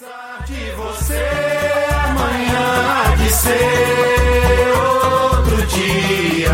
De você amanhã de ser outro dia.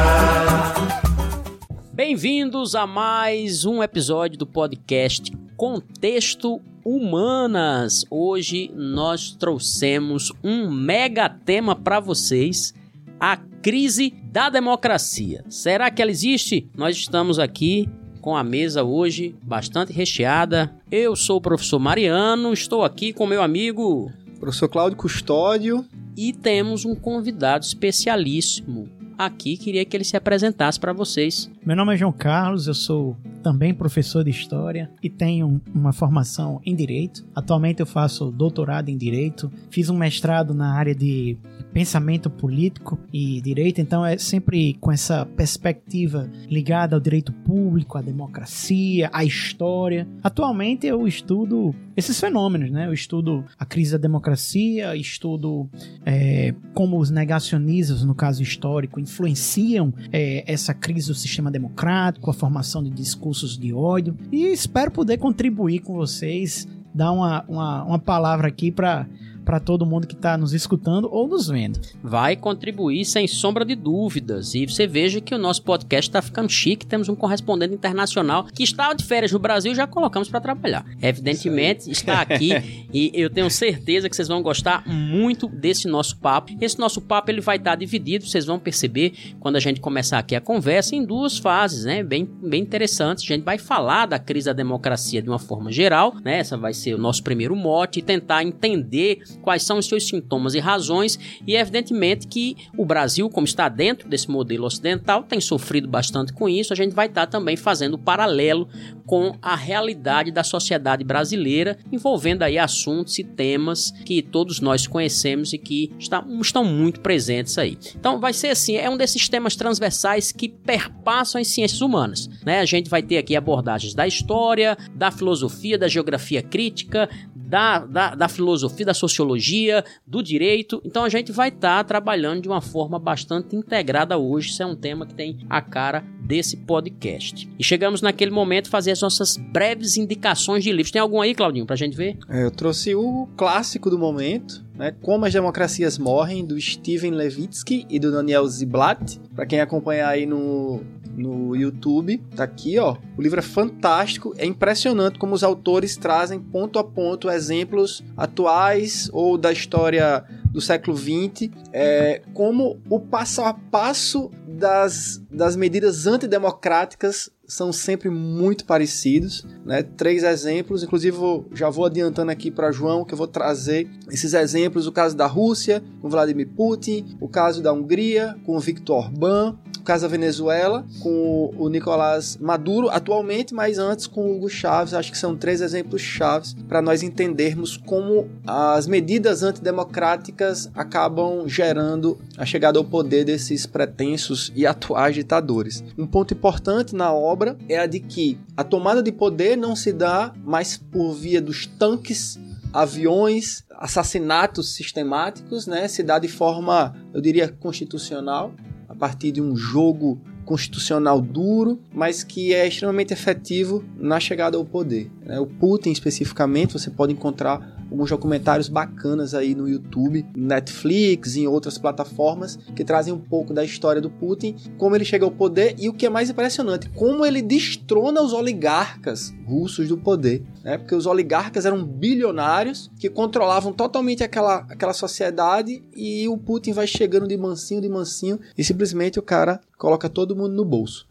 Bem-vindos a mais um episódio do podcast Contexto Humanas. Hoje nós trouxemos um mega tema para vocês, a crise da democracia. Será que ela existe? Nós estamos aqui com a mesa hoje bastante recheada. Eu sou o professor Mariano, estou aqui com meu amigo Professor Cláudio Custódio. e temos um convidado especialíssimo aqui. Queria que ele se apresentasse para vocês. Meu nome é João Carlos, eu sou também professor de História e tenho uma formação em Direito. Atualmente eu faço doutorado em Direito, fiz um mestrado na área de pensamento político e direito, então é sempre com essa perspectiva ligada ao direito público, à democracia, à história. Atualmente eu estudo esses fenômenos, né? Eu estudo a crise da democracia, estudo é, como os negacionistas, no caso histórico, influenciam é, essa crise do sistema democrático, a formação de discursos de ódio. E espero poder contribuir com vocês, dar uma, uma, uma palavra aqui para para todo mundo que está nos escutando ou nos vendo. vai contribuir sem sombra de dúvidas. E você veja que o nosso podcast está ficando chique. Temos um correspondente internacional que estava de férias no Brasil e já colocamos para trabalhar. Evidentemente, está aqui e eu tenho certeza que vocês vão gostar muito desse nosso papo. Esse nosso papo ele vai estar dividido, vocês vão perceber quando a gente começar aqui a conversa em duas fases, né? Bem, bem interessantes. A gente vai falar da crise da democracia de uma forma geral, né? Essa vai ser o nosso primeiro mote e tentar entender quais são os seus sintomas e razões, e evidentemente que o Brasil, como está dentro desse modelo ocidental, tem sofrido bastante com isso. A gente vai estar também fazendo paralelo com a realidade da sociedade brasileira, envolvendo aí assuntos e temas que todos nós conhecemos e que está- estão muito presentes aí. Então vai ser assim, é um desses temas transversais que perpassam as ciências humanas, né? A gente vai ter aqui abordagens da história, da filosofia, da geografia crítica, da, da, da filosofia, da sociologia, do direito. Então a gente vai estar trabalhando de uma forma bastante integrada hoje. Isso é um tema que tem a cara desse podcast. E chegamos naquele momento fazer as nossas breves indicações de livros. Tem algum aí, Claudinho, pra gente ver? É, Eu trouxe o clássico do momento, né? Como as Democracias Morrem, do Steven Levitsky e do Daniel Ziblatt. Pra quem acompanhar aí no, no YouTube, tá aqui, ó. O livro é fantástico, é impressionante como os autores trazem ponto a ponto exemplos atuais ou da história do século XX, é, como o passo a passo das, das medidas antidemocráticas são sempre muito parecidos, né? Três exemplos, inclusive vou- já vou adiantando aqui para João que eu vou trazer esses exemplos, o caso da Rússia com Vladimir Putin, o caso da Hungria com Viktor Orbán, o caso da Venezuela com o Nicolás Maduro atualmente, mas antes com o Hugo Chávez. Acho que são três exemplos chaves para nós entendermos como as medidas antidemocráticas acabam gerando a chegada ao poder desses pretensos e atuais ditadores. Um ponto importante na obra é a de que a tomada de poder não se dá mais por via dos tanques, aviões, assassinatos sistemáticos, né? Se dá de forma, eu diria, constitucional, a partir de um jogo constitucional duro, mas que é extremamente efetivo na chegada ao poder. né? O Putin, especificamente, você pode encontrar alguns documentários bacanas aí no YouTube, Netflix e em outras plataformas que trazem um pouco da história do Putin, como ele chega ao poder e o que é mais impressionante, como ele destrona os oligarcas russos do poder, né? Porque os oligarcas eram bilionários que controlavam totalmente aquela, aquela sociedade e o Putin vai chegando de mansinho, de mansinho e simplesmente o cara coloca todo mundo no bolso.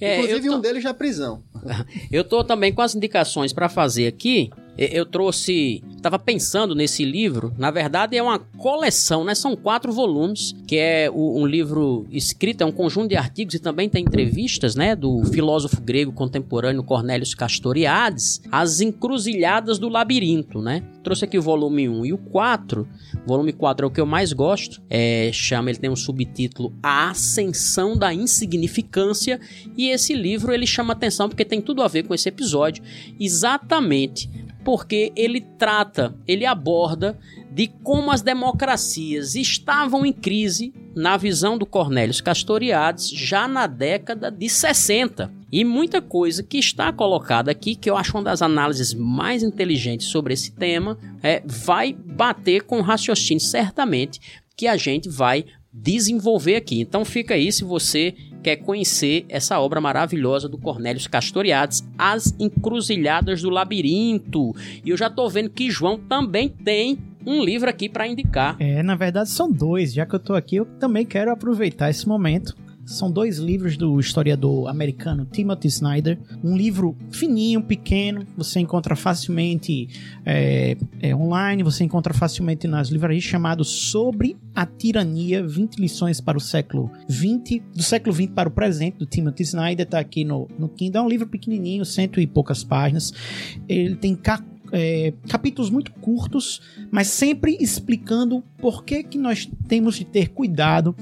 É, Inclusive tô- um deles na prisão. Eu tô também com as indicações para fazer aqui. Eu trouxe, estava pensando nesse livro. Na verdade, é uma coleção, né? São quatro volumes, que é um livro escrito, é um conjunto de artigos e também tem entrevistas, né? Do filósofo grego contemporâneo Cornélios Castoriades, As Encruzilhadas do Labirinto, né? Trouxe aqui o volume 1 e o 4. O volume 4 é o que eu mais gosto. É, chama, ele tem um subtítulo A Ascensão da Insignificância. E esse livro ele chama atenção porque tem tudo a ver com esse episódio. Exatamente porque ele trata, ele aborda de como as democracias estavam em crise na visão do Cornélios Castoriadis já na década de 60. E muita coisa que está colocada aqui, que eu acho uma das análises mais inteligentes sobre esse tema, é, vai bater com o raciocínio certamente que a gente vai desenvolver aqui. Então fica aí se você quer conhecer essa obra maravilhosa do Cornélio Castoriades, As Encruzilhadas do Labirinto. E eu já tô vendo que João também tem um livro aqui para indicar. É, na verdade são dois. Já que eu tô aqui, eu também quero aproveitar esse momento são dois livros do historiador americano Timothy Snyder. Um livro fininho, pequeno, você encontra facilmente é, é, online, você encontra facilmente nas livrarias, chamado Sobre a Tirania: 20 lições para o século 20, do século 20 para o presente, do Timothy Snyder. Está aqui no, no Kindle. É um livro pequenininho, cento e poucas páginas. Ele tem é, capítulos muito curtos, mas sempre explicando por que, que nós temos de ter cuidado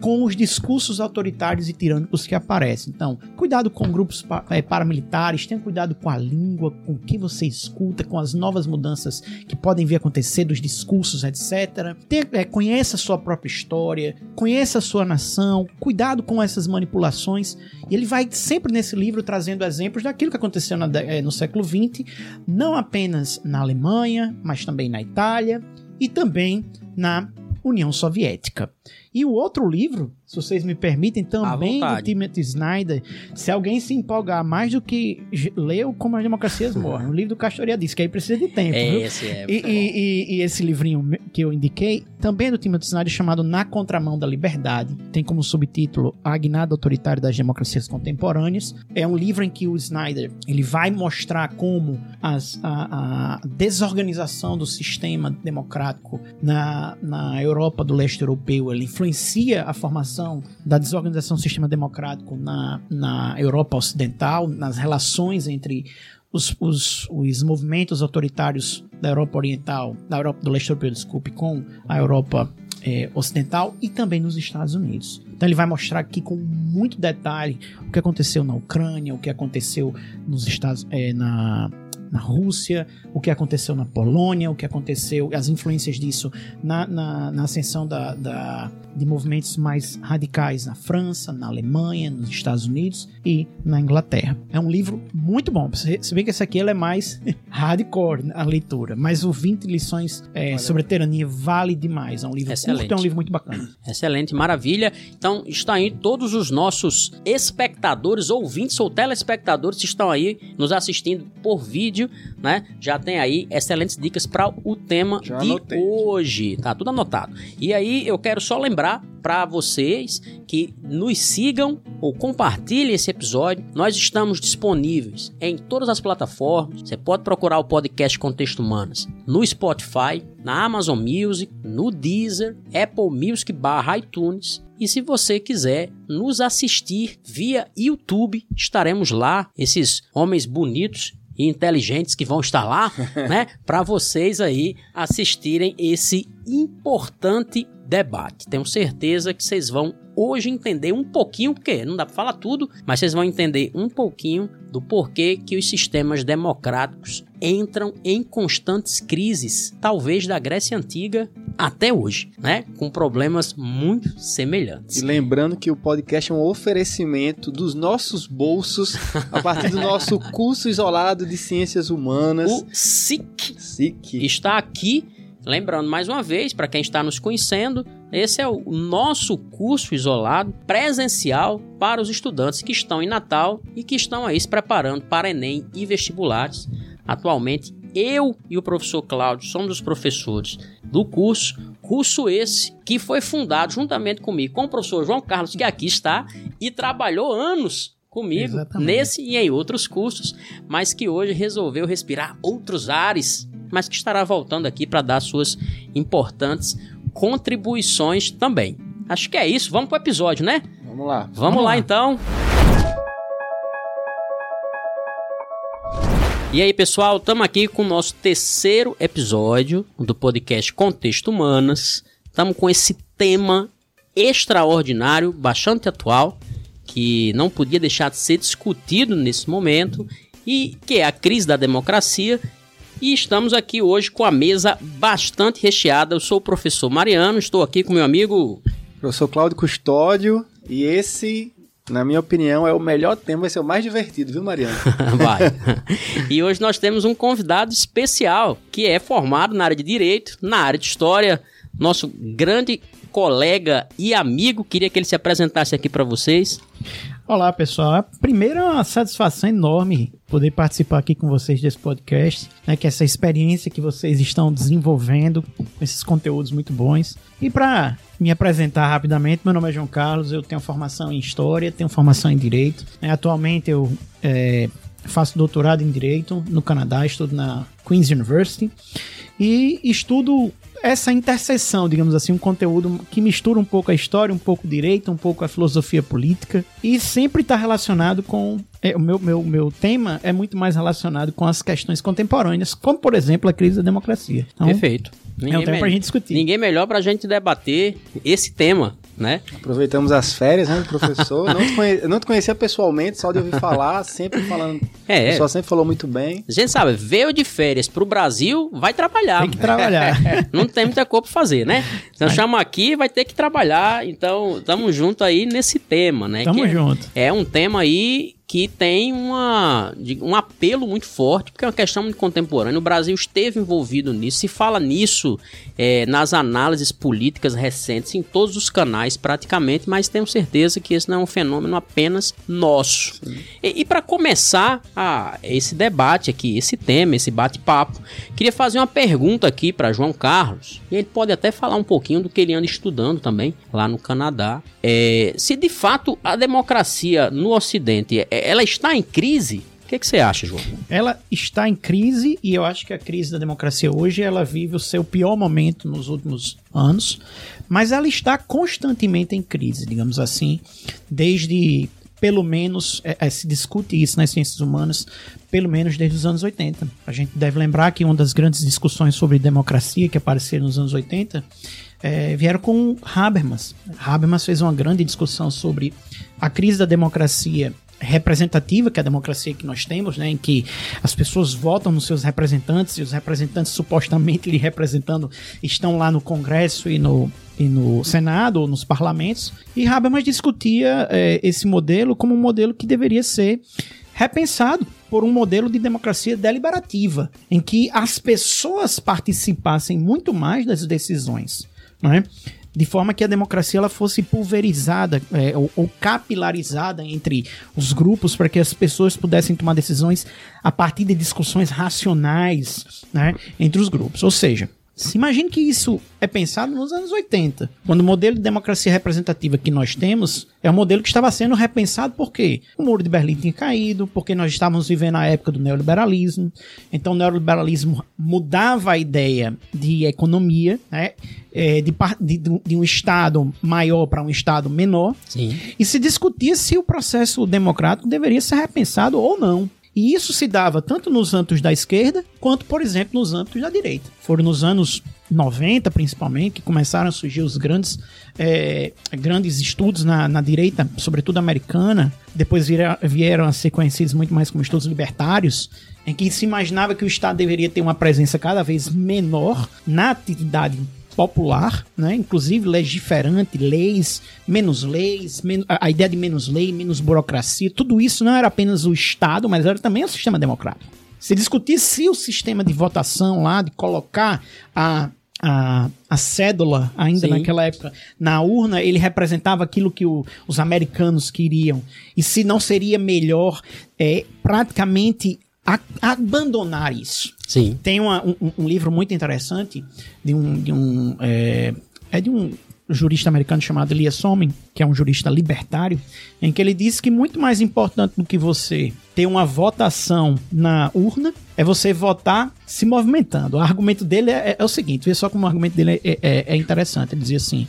com os discursos autoritários e tirânicos que aparecem. Então, cuidado com grupos é, paramilitares, tenha cuidado com a língua, com o que você escuta, com as novas mudanças que podem vir a acontecer dos discursos, etc. Tenha, é, conheça a sua própria história, conheça a sua nação, cuidado com essas manipulações. E ele vai sempre nesse livro trazendo exemplos daquilo que aconteceu na, é, no século XX, não apenas na Alemanha, mas também na Itália e também na União Soviética. E o outro livro, se vocês me permitem, também do Timothy Snyder, se alguém se empolgar mais do que leu Como as Democracias Morrem, o livro do Castoria diz que aí precisa de tempo. É, viu? esse é. E, e, e, e, esse livrinho que eu indiquei, também é do Timothy Snyder, chamado Na Contramão da Liberdade, tem como subtítulo A Agnada Autoritária das Democracias Contemporâneas. É um livro em que o Snyder ele vai mostrar como as, a, a desorganização do sistema democrático na, na Europa do leste europeu ele influencia a formação da desorganização do sistema democrático na, na Europa Ocidental, nas relações entre os, os, os movimentos autoritários da Europa Oriental, da Europa do Leste Europeu, desculpe, com a Europa é, Ocidental e também nos Estados Unidos. Então ele vai mostrar aqui com muito detalhe o que aconteceu na Ucrânia, o que aconteceu nos Estados, é, na na Rússia, o que aconteceu na Polônia, o que aconteceu, as influências disso na, na, na ascensão da, da, de movimentos mais radicais na França, na Alemanha, nos Estados Unidos e na Inglaterra. É um livro muito bom. Se bem que esse aqui ele é mais hardcore a leitura, mas o 20 lições é, sobre a tirania vale demais. É um livro Excelente. curto, é um livro muito bacana. Excelente, maravilha. Então está aí todos os nossos espectadores, ouvintes ou telespectadores que estão aí nos assistindo por vídeo vídeo, né? Já tem aí excelentes dicas para o tema Já de anotei. hoje. Tá tudo anotado. E aí eu quero só lembrar para vocês que nos sigam ou compartilhem esse episódio. Nós estamos disponíveis em todas as plataformas. Você pode procurar o podcast Contexto Humanas no Spotify, na Amazon Music, no Deezer, Apple Music barra iTunes. E se você quiser nos assistir via YouTube, estaremos lá. Esses homens bonitos e inteligentes que vão estar lá, né, para vocês aí assistirem esse importante debate. Tenho certeza que vocês vão hoje entender um pouquinho, porque não dá para falar tudo, mas vocês vão entender um pouquinho do porquê que os sistemas democráticos entram em constantes crises, talvez da Grécia Antiga até hoje, né? Com problemas muito semelhantes. E lembrando que o podcast é um oferecimento dos nossos bolsos a partir do nosso curso isolado de Ciências Humanas. O SIC, SIC. está aqui. Lembrando mais uma vez, para quem está nos conhecendo, esse é o nosso curso isolado presencial para os estudantes que estão em Natal e que estão aí se preparando para Enem e vestibulares. Atualmente, eu e o professor Cláudio somos os professores do curso, curso esse que foi fundado juntamente comigo com o professor João Carlos, que aqui está e trabalhou anos comigo Exatamente. nesse e em outros cursos, mas que hoje resolveu respirar outros ares, mas que estará voltando aqui para dar suas importantes contribuições também. Acho que é isso, vamos para o episódio, né? Vamos lá. Vamos, vamos lá, lá então. E aí, pessoal, estamos aqui com o nosso terceiro episódio do podcast Contexto Humanas. Estamos com esse tema extraordinário, bastante atual, que não podia deixar de ser discutido nesse momento, e que é a crise da democracia. E estamos aqui hoje com a mesa bastante recheada. Eu sou o professor Mariano, estou aqui com meu amigo. Professor Cláudio Custódio, e esse Na minha opinião, é o melhor tema, vai ser o mais divertido, viu, Mariana? Vai. E hoje nós temos um convidado especial que é formado na área de direito, na área de história, nosso grande colega e amigo. Queria que ele se apresentasse aqui para vocês. Olá, pessoal. Primeiro, é uma satisfação enorme poder participar aqui com vocês desse podcast, né, que é essa experiência que vocês estão desenvolvendo, esses conteúdos muito bons. E para me apresentar rapidamente, meu nome é João Carlos, eu tenho formação em História, tenho formação em Direito. né, atualmente eu é, faço doutorado em Direito no Canadá, estudo na Queen's University e estudo essa interseção, digamos assim, um conteúdo que mistura um pouco a história, um pouco o direito, um pouco a filosofia política e sempre está relacionado com é, o meu, meu, meu tema é muito mais relacionado com as questões contemporâneas, como por exemplo a crise da democracia. Então, Perfeito. é um tema me- pra gente discutir. Ninguém melhor pra gente debater esse tema, né? Aproveitamos as férias, né, do professor. Não te, conhe... eu não te conhecia pessoalmente, só de ouvir falar, sempre falando. É, O pessoal sempre falou muito bem. A gente sabe, veio de férias pro Brasil, vai trabalhar. Tem que trabalhar. Não tem muita coisa pra fazer, né? Então chama aqui, vai ter que trabalhar. Então, tamo junto aí nesse tema, né? Tamo Que é- junto. É um tema aí que tem uma, um apelo muito forte, porque é uma questão muito contemporânea. O Brasil esteve envolvido nisso, se fala nisso é, nas análises políticas recentes, em todos os canais praticamente, mas tenho certeza que esse não é um fenômeno apenas nosso. E, e para começar a, esse debate aqui, esse tema, esse bate-papo, queria fazer uma pergunta aqui para João Carlos, e ele pode até falar um pouquinho do que ele anda estudando também lá no Canadá. É, se de fato a democracia no Ocidente é- ela está em crise, o que, que você acha, João? Ela está em crise e eu acho que a crise da democracia hoje ela vive o seu pior momento nos últimos anos, mas ela está constantemente em crise, digamos assim, desde pelo menos é, é, se discute isso nas ciências humanas, pelo menos desde os anos 80. A gente deve lembrar que uma das grandes discussões sobre democracia que apareceram nos anos 80 é, vieram com Habermas. Habermas fez uma grande discussão sobre a crise da democracia representativa, que é a democracia que nós temos, né, em que as pessoas votam nos seus representantes e os representantes supostamente lhe representando estão lá no Congresso e no, e no Senado ou nos parlamentos. E Habermas discutia eh, esse modelo como um modelo que deveria ser repensado por um modelo de democracia deliberativa, em que as pessoas participassem muito mais das decisões, não é? De forma que a democracia ela fosse pulverizada é, ou, ou capilarizada entre os grupos para que as pessoas pudessem tomar decisões a partir de discussões racionais né, entre os grupos. Ou seja, se imagine que isso é pensado nos anos 80, quando o modelo de democracia representativa que nós temos é um modelo que estava sendo repensado porque o muro de Berlim tinha caído, porque nós estávamos vivendo a época do neoliberalismo. Então o neoliberalismo mudava a ideia de economia, né, é, de, de- de um estado maior para um estado menor, Sim. e se discutia se o processo democrático deveria ser repensado ou não. E isso se dava tanto nos âmbitos da esquerda, quanto, por exemplo, nos âmbitos da direita. Foram nos anos 90, principalmente, que começaram a surgir os grandes, eh, grandes estudos na, na direita, sobretudo americana. Depois vieram, vieram a ser conhecidos muito mais como estudos libertários, em que se imaginava que o Estado deveria ter uma presença cada vez menor na atividade popular, né? inclusive legiferante, leis, menos leis, men- a ideia de menos lei, menos burocracia, tudo isso não era apenas o Estado, mas era também o sistema democrático. Se discutia se o sistema de votação lá, de colocar a, a, a cédula, ainda Sim. naquela época, na urna, ele representava aquilo que o- os americanos queriam. E se não seria melhor é, praticamente a- abandonar isso. Sim. Tem uma- um, um livro muito interessante de um. De um é, é de um jurista americano chamado Elias Somen, que é um jurista libertário, em que ele diz que muito mais importante do que você ter uma votação na urna é você votar se movimentando. O argumento dele é, é o seguinte: vê só como o argumento dele é, é- é interessante. Ele dizia assim.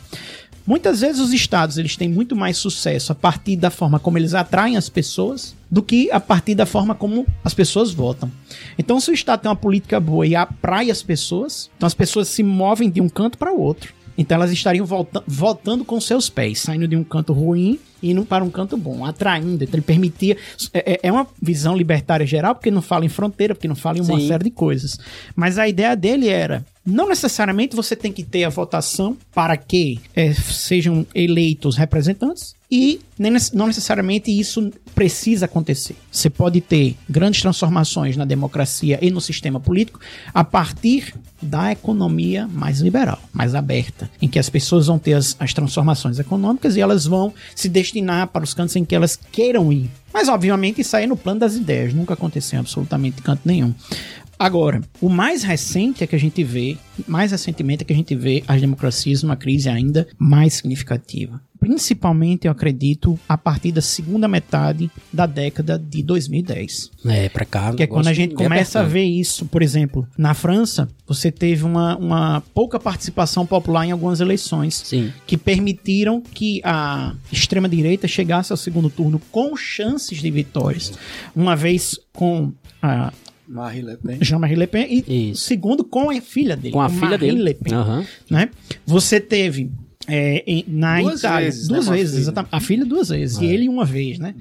Muitas vezes os estados eles têm muito mais sucesso a partir da forma como eles atraem as pessoas do que a partir da forma como as pessoas votam. Então, se o estado tem uma política boa e atrai as pessoas, então as pessoas se movem de um canto para o outro. Então elas estariam volta votando com seus pés, saindo de um canto ruim e indo para um canto bom, atraindo. Então ele permitia. É, é- é uma visão libertária geral, porque não fala em fronteira, porque não fala em uma Sim. série de coisas. Mas a ideia dele era não necessariamente você tem que ter a votação para que é, sejam eleitos representantes e não necessariamente isso precisa acontecer. Você pode ter grandes transformações na democracia e no sistema político a partir da economia mais liberal, mais aberta, em que as pessoas vão ter as, as transformações econômicas e elas vão se destinar para os cantos em que elas queiram ir. Mas, obviamente, isso aí é no plano das ideias, nunca aconteceu em absolutamente canto nenhum. Agora, o mais recente é que a gente vê, mais recentemente é que a gente vê as democracias numa crise ainda mais significativa. Principalmente, eu acredito, a partir da segunda metade da década de 2010. É, pra cá. Que é quando a gente começa a ver isso, por exemplo, na França, você teve uma, uma pouca participação popular em algumas eleições Sim. que permitiram que a extrema-direita chegasse ao segundo turno com chances de vitórias. Uma vez com a Marie Le Pen. Jean-Marie Le Pen e Isso. segundo com a filha dele. Com a filha Marine dele. Le Pen, Aham. né? Você teve é, em- na Duas Itália vezes, duas né, vezes, exatamente. A filha duas vezes e ele uma vez, né?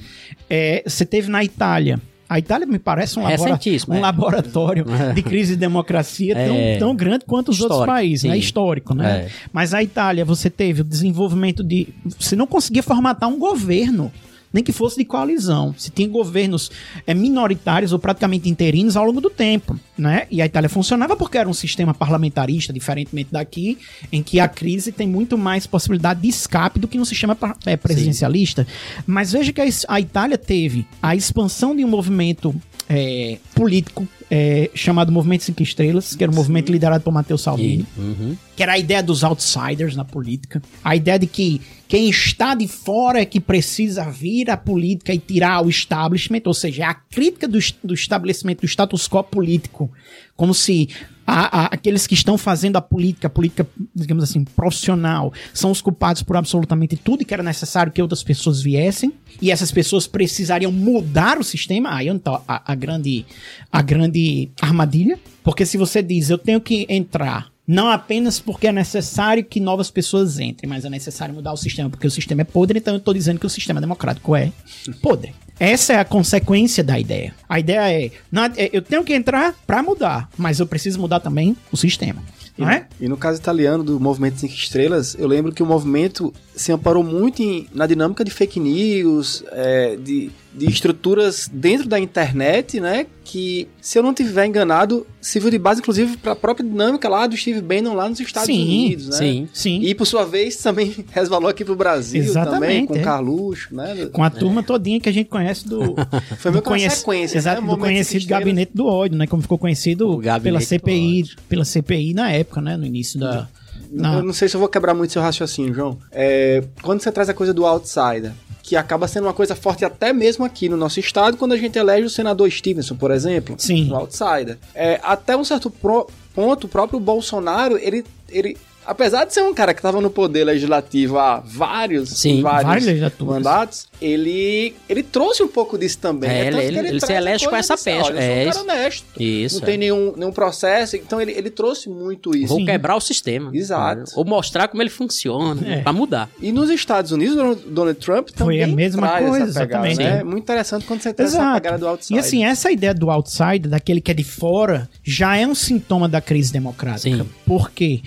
É, você teve na Itália. A Itália me parece um, labora- um é. laboratório de crise de democracia tão, É. tão grande quanto os outros Histórico, países, né? sim. Histórico, né? É. Mas a Itália, você teve o desenvolvimento de. Você não conseguia formatar um governo. Nem que fosse de coalizão. Se tinha governos é, minoritários ou praticamente interinos ao longo do tempo, né? E a Itália funcionava porque era um sistema parlamentarista, diferentemente daqui, em que a crise tem muito mais possibilidade de escape do que no sistema é, presidencialista. Mas veja que a Itália teve a expansão de um movimento é, político é, chamado Movimento Cinco Estrelas, que era um movimento liderado por Matteo Salvini E, uhum. que era a ideia dos outsiders na política, a ideia de que quem está de fora é que precisa vir à política e tirar o establishment, ou seja, a crítica do, do estabelecimento do status quo político, como se a- a- aqueles que estão fazendo a política, a política, digamos assim, profissional, são os culpados por absolutamente tudo e que era necessário que outras pessoas viessem, e essas pessoas precisariam mudar o sistema, aí é onde tá a, a grande, a grande armadilha, porque se você diz, eu tenho que entrar não apenas porque é necessário que novas pessoas entrem, mas é necessário mudar o sistema, porque o sistema é podre, então eu tô dizendo que o sistema democrático é podre. Essa é a consequência da ideia. A ideia é, é, eu tenho que entrar pra mudar, mas eu preciso mudar também o sistema. Não é? E no caso italiano do movimento Cinco Estrelas, eu lembro que o movimento se amparou muito em- na dinâmica de fake news, é, de, de estruturas dentro da internet, né? Que, se eu não tiver enganado, serviu de base, inclusive, para a própria dinâmica lá do Steve Bannon lá nos Estados Sim, Unidos, né? Sim. Sim. E, por sua vez, também resvalou aqui pro Brasil Exatamente, também, com é. o Carluxo, né? Com a turma todinha que a gente conhece do. Foi meio do que uma sequência, Exato, né? do conhecido gabinete do ódio, né? Como ficou conhecido pela CPI, pela CPI na época, né? No início da. na- Eu não sei se eu vou quebrar muito seu raciocínio, João. É, quando você traz a coisa do outsider, que acaba sendo uma coisa forte até mesmo aqui no nosso estado, quando a gente elege o senador Stevenson, por exemplo, Sim. um outsider. É, até um certo pro- ponto, o próprio Bolsonaro, ele, ele, apesar de ser um cara que estava no poder legislativo há vários, Sim, vários legislaturas. mandatos, ele, ele trouxe um pouco disso também. É, tanto ele- que ele se elege com essa pecha, olha, eu sou é um isso. cara honesto. Isso. Não tem é. nenhum, nenhum processo, então ele, ele trouxe muito isso. Vou quebrar o sistema. Exato. Ou mostrar como ele funciona, É. pra mudar. E nos Estados Unidos, o Donald Trump também Foi a mesma traz coisa, essa pegada, exatamente. né? É muito interessante quando você traz essa pegada do outsider. E assim, essa ideia do outsider, daquele que é de fora, já é um sintoma da crise democrática. Sim. Porque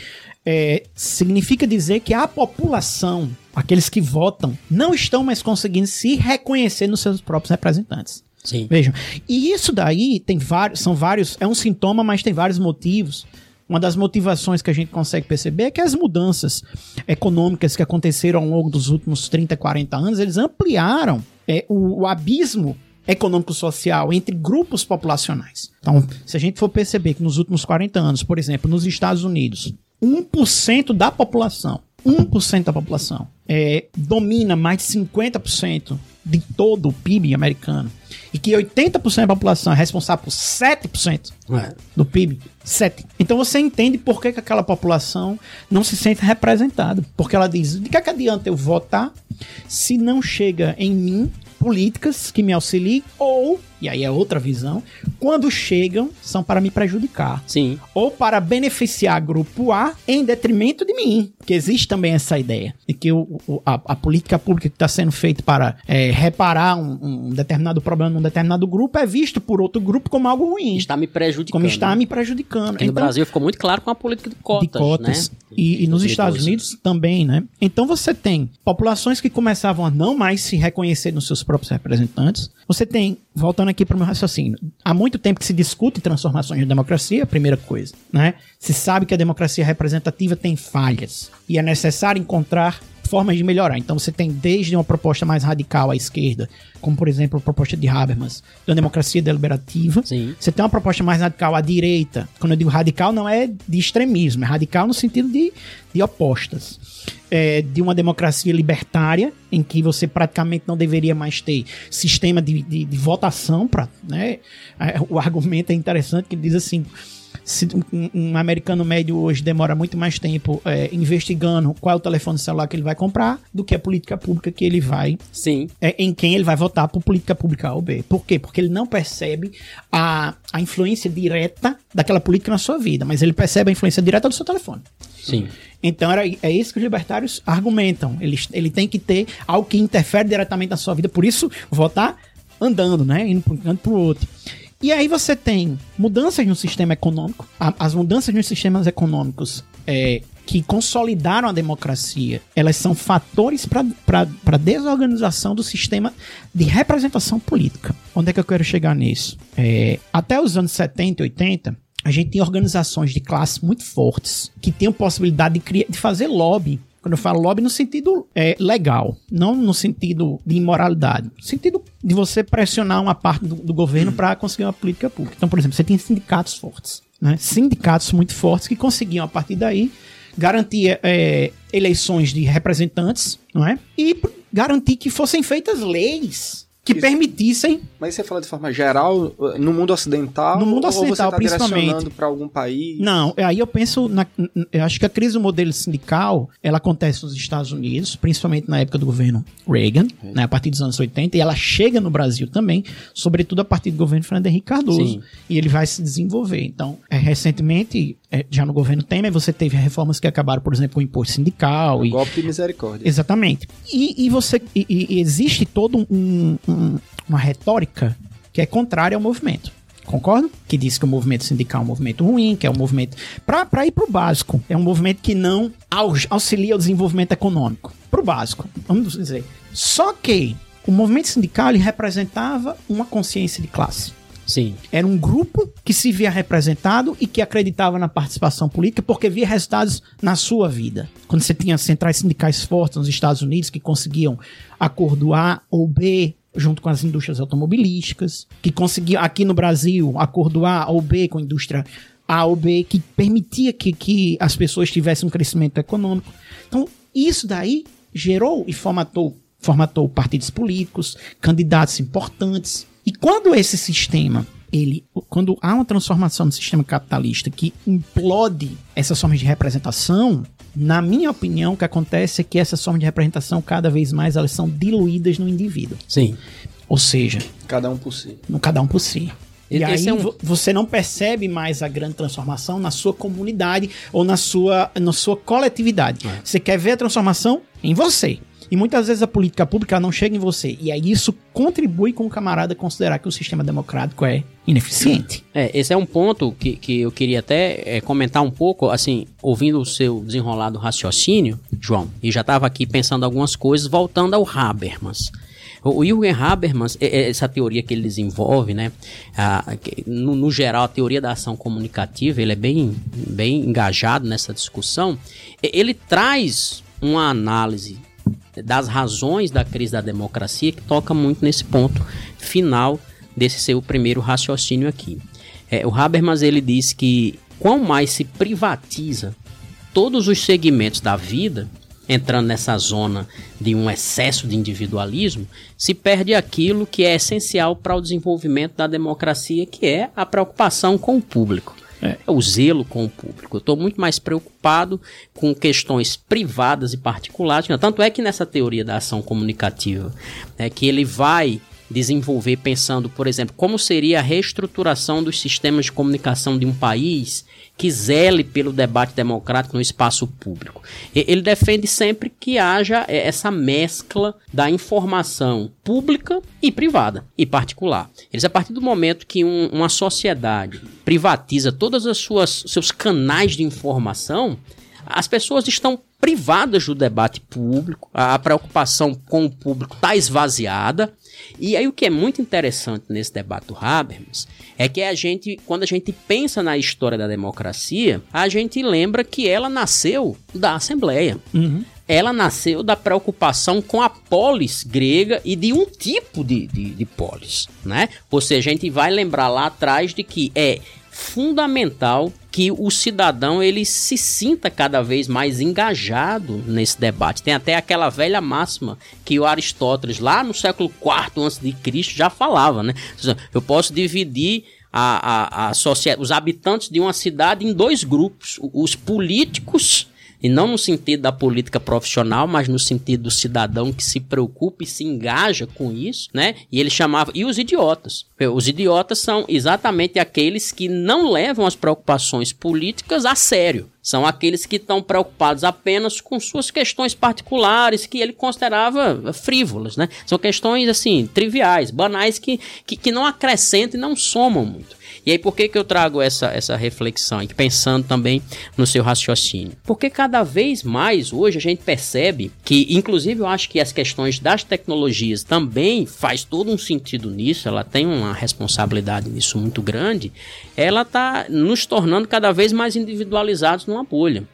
é, significa dizer que a população, aqueles que votam, não estão mais conseguindo se reconhecer nos seus próprios representantes. Sim. Vejam, e isso daí tem vários, são vários, é um sintoma, mas tem vários motivos. Uma das motivações que a gente consegue perceber é que as mudanças econômicas que aconteceram ao longo dos últimos 30, 40 anos, eles ampliaram é, o, o abismo econômico-social entre grupos populacionais. Então, se a gente for perceber que nos últimos 40 anos, por exemplo, nos Estados Unidos, 1% da população, 1% da população é, domina mais de 50% de todo o PIB americano e que 80% da população é responsável por 7% É. do PIB. 7. Então você entende por que, que aquela população não se sente representada. Porque ela diz: de que, é que adianta eu votar se não chega em mim políticas que me auxiliem ou e aí é outra visão, quando chegam são para me prejudicar Sim. ou para beneficiar grupo A em detrimento de mim. Porque existe também essa ideia de que o, o- a, a política pública que está sendo feita para é, reparar um, um determinado problema num determinado grupo é visto por outro grupo como algo ruim, Está me prejudicando. como está me prejudicando. Aqui no Então, Brasil ficou muito claro com a política de cotas, de cotas. né? E, e nos Dos Estados. Unidos também, né? Então você tem populações que começavam a não mais se reconhecer nos seus próprios representantes. Você tem, voltando aqui para o meu raciocínio, há muito tempo que se discute transformações de democracia, a primeira coisa, né? Se sabe que a democracia representativa tem falhas e é necessário encontrar formas de melhorar. Então você tem desde uma proposta mais radical à esquerda, como por exemplo a proposta de Habermas, da democracia deliberativa, Sim. você tem uma proposta mais radical à direita. Quando eu digo radical, não é de extremismo, é radical no sentido de, de opostas. É, de uma democracia libertária, em que você praticamente não deveria mais ter sistema de, de, de votação. Pra, né? É, O argumento é interessante, que diz assim. Se um, um americano médio hoje demora muito mais tempo é, investigando qual é o telefone celular que ele vai comprar do que a política pública que ele vai Sim. é, em quem ele vai votar por política pública A ou B. Por quê? Porque ele não percebe a, a influência direta daquela política na sua vida, mas ele percebe a influência direta do seu telefone. Sim. Então era, é isso que os libertários argumentam. Ele, ele tem que ter algo que interfere diretamente na sua vida, por isso votar andando, né? Indo para um canto para o outro. E aí você tem mudanças no sistema econômico, as mudanças nos sistemas econômicos é, que consolidaram a democracia, elas são fatores para a desorganização do sistema de representação política. Onde é que eu quero chegar nisso? É, até os anos 70 e 80, a gente tem organizações de classe muito fortes que tinham possibilidade de, criar, de fazer lobby. Quando eu falo lobby no sentido é, legal, não no sentido de imoralidade, no sentido de você pressionar uma parte do, do governo para conseguir uma política pública. Então, por exemplo, você tem sindicatos fortes, né? sindicatos muito fortes que conseguiam a partir daí garantir é, eleições de representantes, não é? E garantir que fossem feitas leis que permitissem Mas você fala de forma geral, no mundo ocidental? No mundo você ocidental, tá principalmente. para algum país? Não, aí eu penso, na, eu acho que a crise do modelo sindical, ela acontece nos Estados Unidos, principalmente na época do governo Reagan, né, a partir dos anos 80, e ela chega no Brasil também, sobretudo a partir do governo Fernando Henrique Cardoso, Sim. e ele vai se desenvolver. Então, é, recentemente, é, já no governo Temer, você teve reformas que acabaram, por exemplo, com o imposto sindical, e, Golpe de misericórdia. Exatamente. E, e você e, e existe toda um, um- uma retórica que é contrária ao movimento. Concordo? Que diz que o movimento sindical é um movimento ruim, que é um movimento. Para ir para o básico, é um movimento que não aux- auxilia o desenvolvimento econômico. Para o básico, vamos dizer. Só que o movimento sindical ele representava uma consciência de classe. Sim. Era um grupo que se via representado e que acreditava na participação política porque via resultados na sua vida. Quando você tinha centrais sindicais fortes nos Estados Unidos que conseguiam acordo A ou B junto com as indústrias automobilísticas, que conseguiam aqui no Brasil acordo A ou B com a indústria A ou B, que permitia que, que as pessoas tivessem um crescimento econômico. Então, isso daí gerou e formatou, formatou partidos políticos, candidatos importantes. E quando esse sistema, ele, quando há uma transformação no sistema capitalista que implode essas formas de representação, na minha opinião, o que acontece é que essas formas de representação, cada vez mais, elas são diluídas no indivíduo. Sim. Ou seja, Cada um por si. no cada um por si. E Esse aí é um- vo- você não percebe mais a grande transformação na sua comunidade ou na sua, na sua coletividade. É. Você quer ver a transformação em você. E muitas vezes a política pública não chega em você. E aí isso contribui com o camarada considerar que o sistema democrático é ineficiente. É, esse é um ponto que, que eu queria até é, comentar um pouco, assim, ouvindo o seu desenrolado raciocínio, João, e já estava aqui pensando algumas coisas, voltando ao Habermas. O Jürgen Habermas, é- é essa teoria que ele desenvolve, né, no, no geral, a teoria da ação comunicativa, ele é bem, bem engajado nessa discussão, ele traz uma análise das razões da crise da democracia que toca muito nesse ponto final desse seu primeiro raciocínio aqui. É, o Habermas ele diz que quanto mais se privatiza todos os segmentos da vida, entrando nessa zona de um excesso de individualismo, se perde aquilo que é essencial para o desenvolvimento da democracia, que é a preocupação com o público. É o zelo com o público. Eu estou muito mais preocupado com questões privadas e particulares. Tanto é que nessa teoria da ação comunicativa é que ele vai desenvolver pensando, por exemplo, como seria a reestruturação dos sistemas de comunicação de um país que zele pelo debate democrático no espaço público. Ele defende sempre que haja é, essa mescla da informação pública e privada e particular. Eles, a partir do momento que um, uma sociedade privatiza as suas seus canais de informação, as pessoas estão privadas do debate público, a preocupação com o público está esvaziada. E aí o que é muito interessante nesse debate do Habermas é que a gente, quando a gente pensa na história da democracia, a gente lembra que ela nasceu da Assembleia. Uhum. Ela nasceu da preocupação com a polis grega e de um tipo de, de, de polis, né? Ou seja, a gente vai lembrar lá atrás de que é fundamental que o cidadão ele se sinta cada vez mais engajado nesse debate. Tem até aquela velha máxima que o Aristóteles lá no século IV a.C. já falava, né? Eu posso dividir a, a, a sociedade, os habitantes de uma cidade em dois grupos: os políticos e não no sentido da política profissional, mas no sentido do cidadão que se preocupa e se engaja com isso, né? E ele chamava. E os idiotas. Os idiotas são exatamente aqueles que não levam as preocupações políticas a sério. São aqueles que estão preocupados apenas com suas questões particulares que ele considerava frívolas, né? São questões, assim, triviais, banais, que, que, que não acrescentam e não somam muito. E aí, por que, que eu trago essa, essa reflexão aqui, pensando também no seu raciocínio? Porque cada vez mais hoje a gente percebe que, inclusive, eu acho que as questões das tecnologias também faz todo um sentido nisso, ela tem uma responsabilidade nisso muito grande, ela está nos tornando cada vez mais individualizados numa bolha.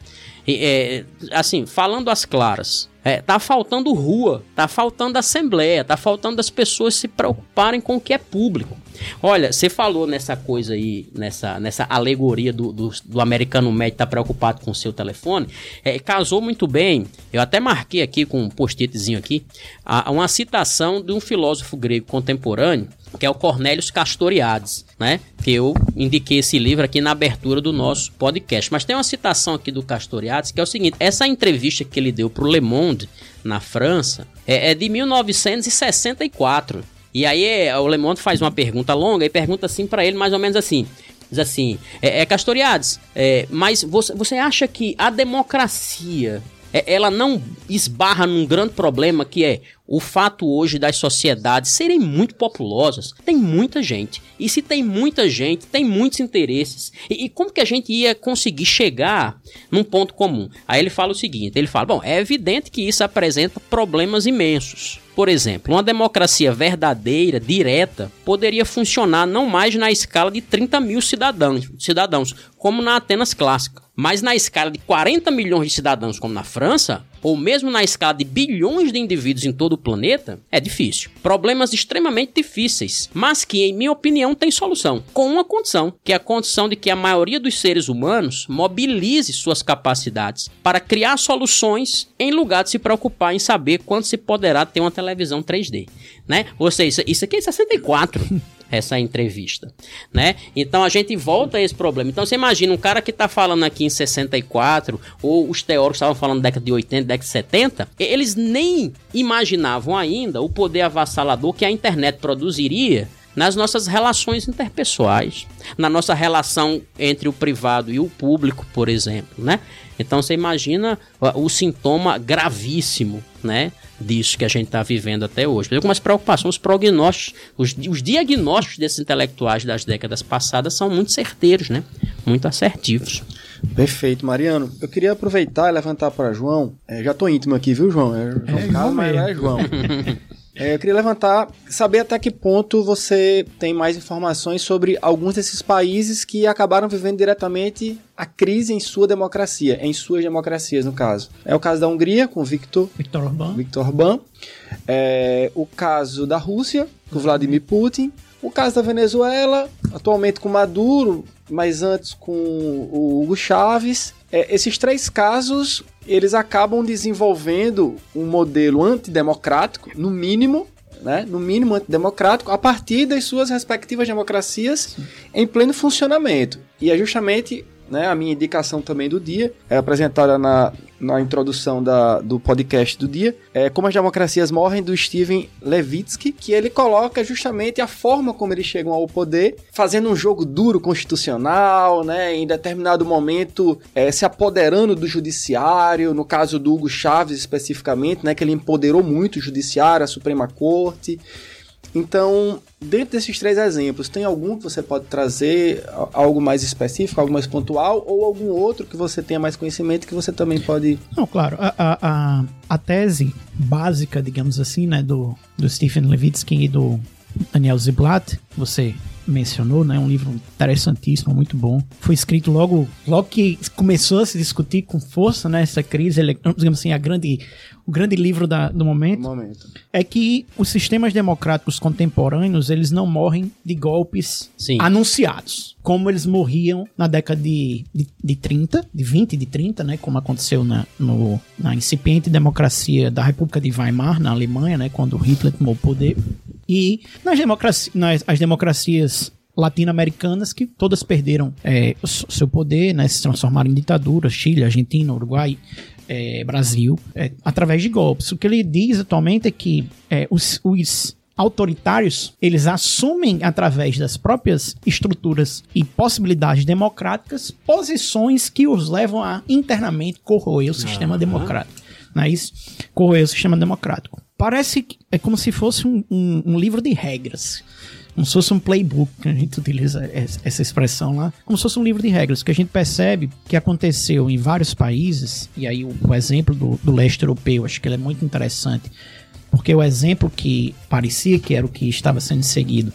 É, assim, falando às claras, é, tá faltando rua, tá faltando assembleia, tá faltando as pessoas se preocuparem com o que é público. Olha, você falou nessa coisa aí, nessa, nessa alegoria do, do, do americano médio estar tá preocupado com o seu telefone, é, casou muito bem. Eu até marquei aqui com um post-itzinho aqui, a, uma citação de um filósofo grego contemporâneo, que é o Cornélios Castoriades, né? Que eu indiquei esse livro aqui na abertura do nosso podcast. Mas tem uma citação aqui do Castoriades que é o seguinte: essa entrevista que ele deu para o Le Monde na França é, é de 1964. E aí é, o Le Monde faz uma pergunta longa e pergunta assim para ele, mais ou menos assim. Diz assim, é, é Castoriades, é, mas você, você acha que a democracia ela não esbarra num grande problema que é o fato hoje das sociedades serem muito populosas. Tem muita gente. E se tem muita gente, tem muitos interesses. E, e, como que a gente ia conseguir chegar num ponto comum? Aí ele fala o seguinte: ele fala, bom, é evidente que isso apresenta problemas imensos. Por exemplo, uma democracia verdadeira, direta, poderia funcionar não mais na escala de 30 mil cidadãos, cidadãos como na Atenas clássica, mas na escala de 40 milhões de cidadãos, como na França, ou mesmo na escala de bilhões de indivíduos em todo o planeta, é difícil. Problemas extremamente difíceis, mas que, em minha opinião, tem solução. Com uma condição, que é a condição de que a maioria dos seres humanos mobilize suas capacidades para criar soluções em lugar de se preocupar em saber quando se poderá ter uma televisão 3D. Né? Ou seja, isso aqui é 64. essa entrevista, né? Então a gente volta a esse problema. Então você imagina um cara que está falando aqui em 64 ou os teóricos estavam falando década de 80, década de 70, eles nem imaginavam ainda o poder avassalador que a internet produziria nas nossas relações interpessoais, na nossa relação entre o privado e o público, por exemplo, né? Então você imagina o sintoma gravíssimo, né? Disso que a gente está vivendo até hoje. Com as preocupações, os prognósticos, os, os diagnósticos desses intelectuais das décadas passadas são muito certeiros, né? Muito assertivos. Perfeito, Mariano. Eu queria aproveitar e levantar para João. É, já tô íntimo aqui, viu, João? É, João é, Carlos, mas é João. É, eu queria levantar, saber até que ponto você tem mais informações sobre alguns desses países que acabaram vivendo diretamente a crise em sua democracia, em suas democracias, no caso. É o caso da Hungria, com Viktor, Viktor Orbán. Viktor Orbán. É, o caso da Rússia, com Vladimir Putin. O caso da Venezuela, atualmente com Maduro, mas antes com o Hugo Chávez. É, esses três casos eles acabam desenvolvendo um modelo antidemocrático, no mínimo, né, no mínimo antidemocrático, a partir das suas respectivas democracias Sim. em pleno funcionamento. E é justamente né, a minha indicação também do dia, é apresentada na, na introdução da, do podcast do dia, é Como as Democracias Morrem, do Steven Levitsky, que ele coloca justamente a forma como eles chegam ao poder, fazendo um jogo duro constitucional, né, em determinado momento é, se apoderando do judiciário, no caso do Hugo Chaves especificamente, né, que ele empoderou muito o judiciário, a Suprema Corte, então, dentro desses três exemplos, tem algum que você pode trazer algo mais específico, algo mais pontual, ou algum outro que você tenha mais conhecimento que você também pode. Não, claro. A, a, a, a tese básica, digamos assim, né, do, do Stephen Levitsky e do Daniel Ziblatt, você mencionou, né? Um livro interessantíssimo, muito bom. Foi escrito logo, logo que começou a se discutir com força, né? Essa crise, digamos assim, a grande, o grande livro da, do momento, momento. é que os sistemas democráticos contemporâneos eles não morrem de golpes Sim. anunciados, como eles morriam na década de, de, de 30, de 20 de 30, né, como aconteceu na, no, na incipiente democracia da República de Weimar, na Alemanha, né, quando Hitler tomou o poder, e nas, democraci nas as democracias latino-americanas que todas perderam é, o seu poder, né, se transformaram em ditaduras, Chile, Argentina, Uruguai, é, Brasil, é, através de golpes. O que ele diz atualmente é que é, os, os autoritários, eles assumem através das próprias estruturas e possibilidades democráticas posições que os levam a internamente corroer o sistema democrático. Não é isso? Corroer o sistema democrático. Parece que é como se fosse um, um- um livro de regras. Como se fosse um playbook, que a gente utiliza es- essa expressão lá. Como se fosse um livro de regras, que a gente percebe que aconteceu em vários países, e aí o, o exemplo do, do leste europeu, acho que ele é muito interessante, porque o exemplo que parecia que era o que estava sendo seguido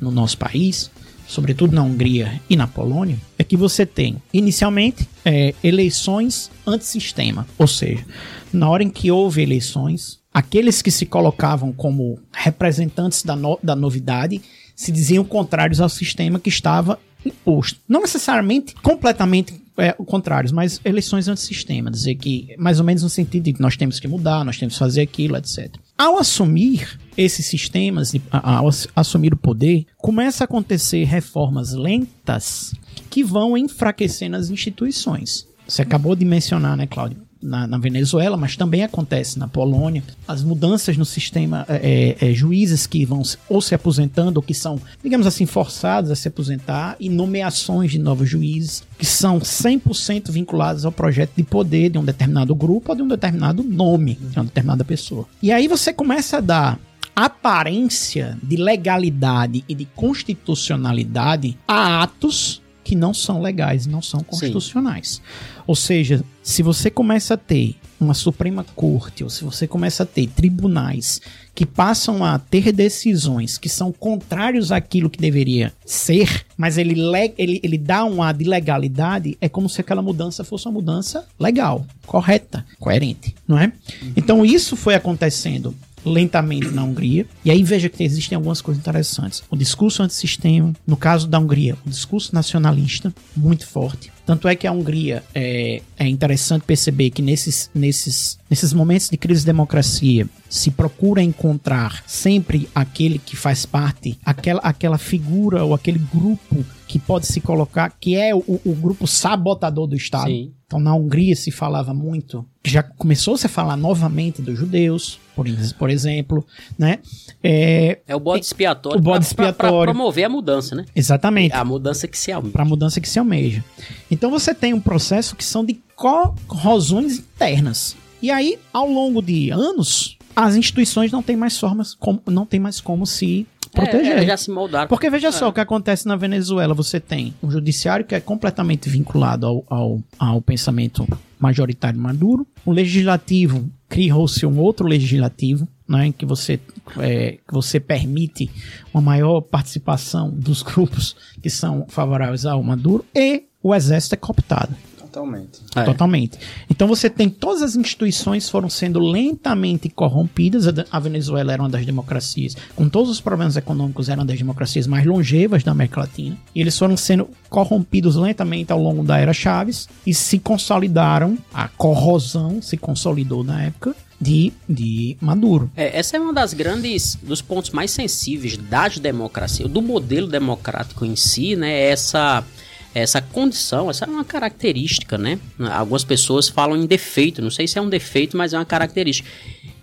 no nosso país, sobretudo na Hungria e na Polônia, é que você tem, inicialmente, é, eleições antissistema. Ou seja, na hora em que houve eleições, aqueles que se colocavam como representantes da, no- da novidade se diziam contrários ao sistema que estava imposto. Não necessariamente completamente é, contrários, mas eleições antissistema. Dizer que, mais ou menos no sentido de que nós temos que mudar, nós temos que fazer aquilo, etc. Ao assumir esses sistemas, ao ass- assumir o poder, começa a acontecer reformas lentas que vão enfraquecendo as instituições. Você acabou de mencionar, né, Cláudio? Na, na Venezuela, mas também acontece na Polônia. As mudanças no sistema, é, é, juízes que vão ou se aposentando, ou que são, digamos assim, forçados a se aposentar, e nomeações de novos juízes que são 100% vinculados ao projeto de poder de um determinado grupo ou de um determinado nome de uma determinada pessoa. E aí você começa a dar aparência de legalidade e de constitucionalidade a atos que não são legais, não são constitucionais. Ou seja, se você começa a ter uma Suprema Corte, ou se você começa a ter tribunais que passam a ter decisões que são contrários àquilo que deveria ser, mas ele, le- ele, ele dá um ar de legalidade, é como se aquela mudança fosse uma mudança legal, correta, coerente, não é? Então isso foi acontecendo lentamente na Hungria. E aí veja que existem algumas coisas interessantes. O discurso antissistema, no caso da Hungria, o discurso nacionalista, muito forte. Tanto é que a Hungria é, é interessante perceber que nesses, nesses, nesses momentos de crise de democracia se procura encontrar sempre aquele que faz parte, aquela, aquela figura ou aquele grupo que pode se colocar, que é o, o grupo sabotador do Estado. Sim. Então, na Hungria se falava muito, já começou -se a falar novamente dos judeus, por, por exemplo, né? É, É o bode expiatório. O bode expiatório. promover a mudança, né? exatamente, A mudança que se almeja. para a mudança que se almeja. Então, você tem um processo que são de corrosões internas. E aí, ao longo de anos, as instituições não têm mais formas, como, não tem mais como se proteger. É, é, já se moldaram. Porque veja só É. o que acontece na Venezuela. Você tem um judiciário que é completamente vinculado ao, ao, ao pensamento majoritário Maduro. O legislativo criou-se um outro legislativo, né, em que você, é, que você permite uma maior participação dos grupos que são favoráveis ao Maduro. E o exército é cooptado. Totalmente. É. Totalmente. Então você tem todas as instituições foram sendo lentamente corrompidas. A Venezuela era uma das democracias, com todos os problemas econômicos, era uma das democracias mais longevas da América Latina. E eles foram sendo corrompidos lentamente ao longo da era Chaves e se consolidaram. A corrosão se consolidou na época de, de Maduro. É, essa é uma das grandes, dos pontos mais sensíveis das democracias, do modelo democrático em si, né? Essa essa condição, essa é uma característica, né? Algumas pessoas falam em defeito, não sei se é um defeito, mas é uma característica.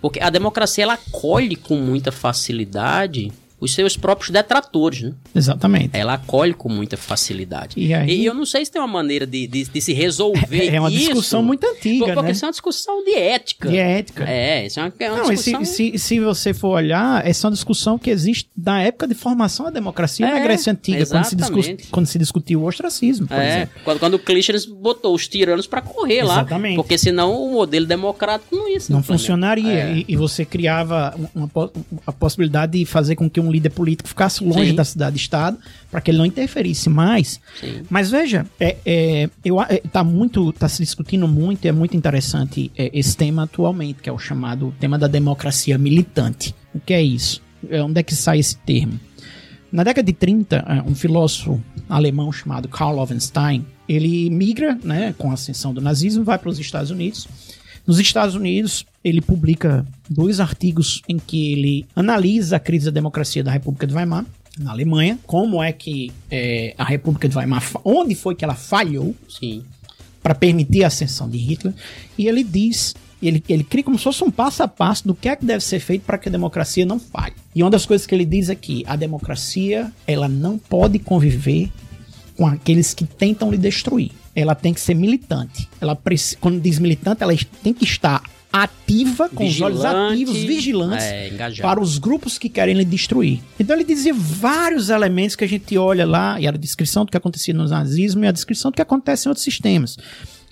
Porque a democracia ela acolhe com muita facilidade os seus próprios detratores, né? Exatamente. Ela acolhe com muita facilidade. E aí- eu não sei se tem uma maneira de, de, de se resolver É uma isso. discussão muito antiga, Porque né? isso é uma discussão de ética. De ética. É, isso é uma, é uma Não, e discussão... se, se, se você for olhar, essa é uma discussão que existe da época de formação da democracia na É, Grécia Antiga, quando se, discu quando se discutiu o ostracismo, por É, exemplo. quando, quando o Clístenes botou os tiranos pra correr lá. Exatamente. Porque senão o modelo democrático não ia se Não implementar. funcionaria. É. E, e você criava uma, po- a possibilidade de fazer com que um líder político ficasse longe Sim. da cidade-estado para que ele não interferisse mais. Sim. Mas veja, é, é, eu, é, tá muito, tá se discutindo muito, e é muito interessante é, esse tema atualmente, que é o chamado tema da democracia militante. O que é isso? É, onde é que sai esse termo? Na década de 30, é, um filósofo alemão chamado Karl Lovenstein, ele migra, né, com a ascensão do nazismo, vai para os Estados Unidos. Nos Estados Unidos, ele publica dois artigos em que ele analisa a crise da democracia da República de Weimar, na Alemanha, como é que é, a República de Weimar, onde foi que ela falhou Sim. para permitir a ascensão de Hitler, e ele diz, ele, ele cria como se fosse um passo a passo do que é que deve ser feito para que a democracia não falhe. E uma das coisas que ele diz é que a democracia, ela não pode conviver com aqueles que tentam lhe destruir. Ela tem que ser militante. Ela quando diz militante, ela tem que estar ativa, com os olhos Vigilante, ativos, vigilantes, é, para os grupos que querem lhe destruir. Então ele dizia vários elementos que a gente olha lá, e a descrição do que acontecia no nazismo e a descrição do que acontece em outros sistemas.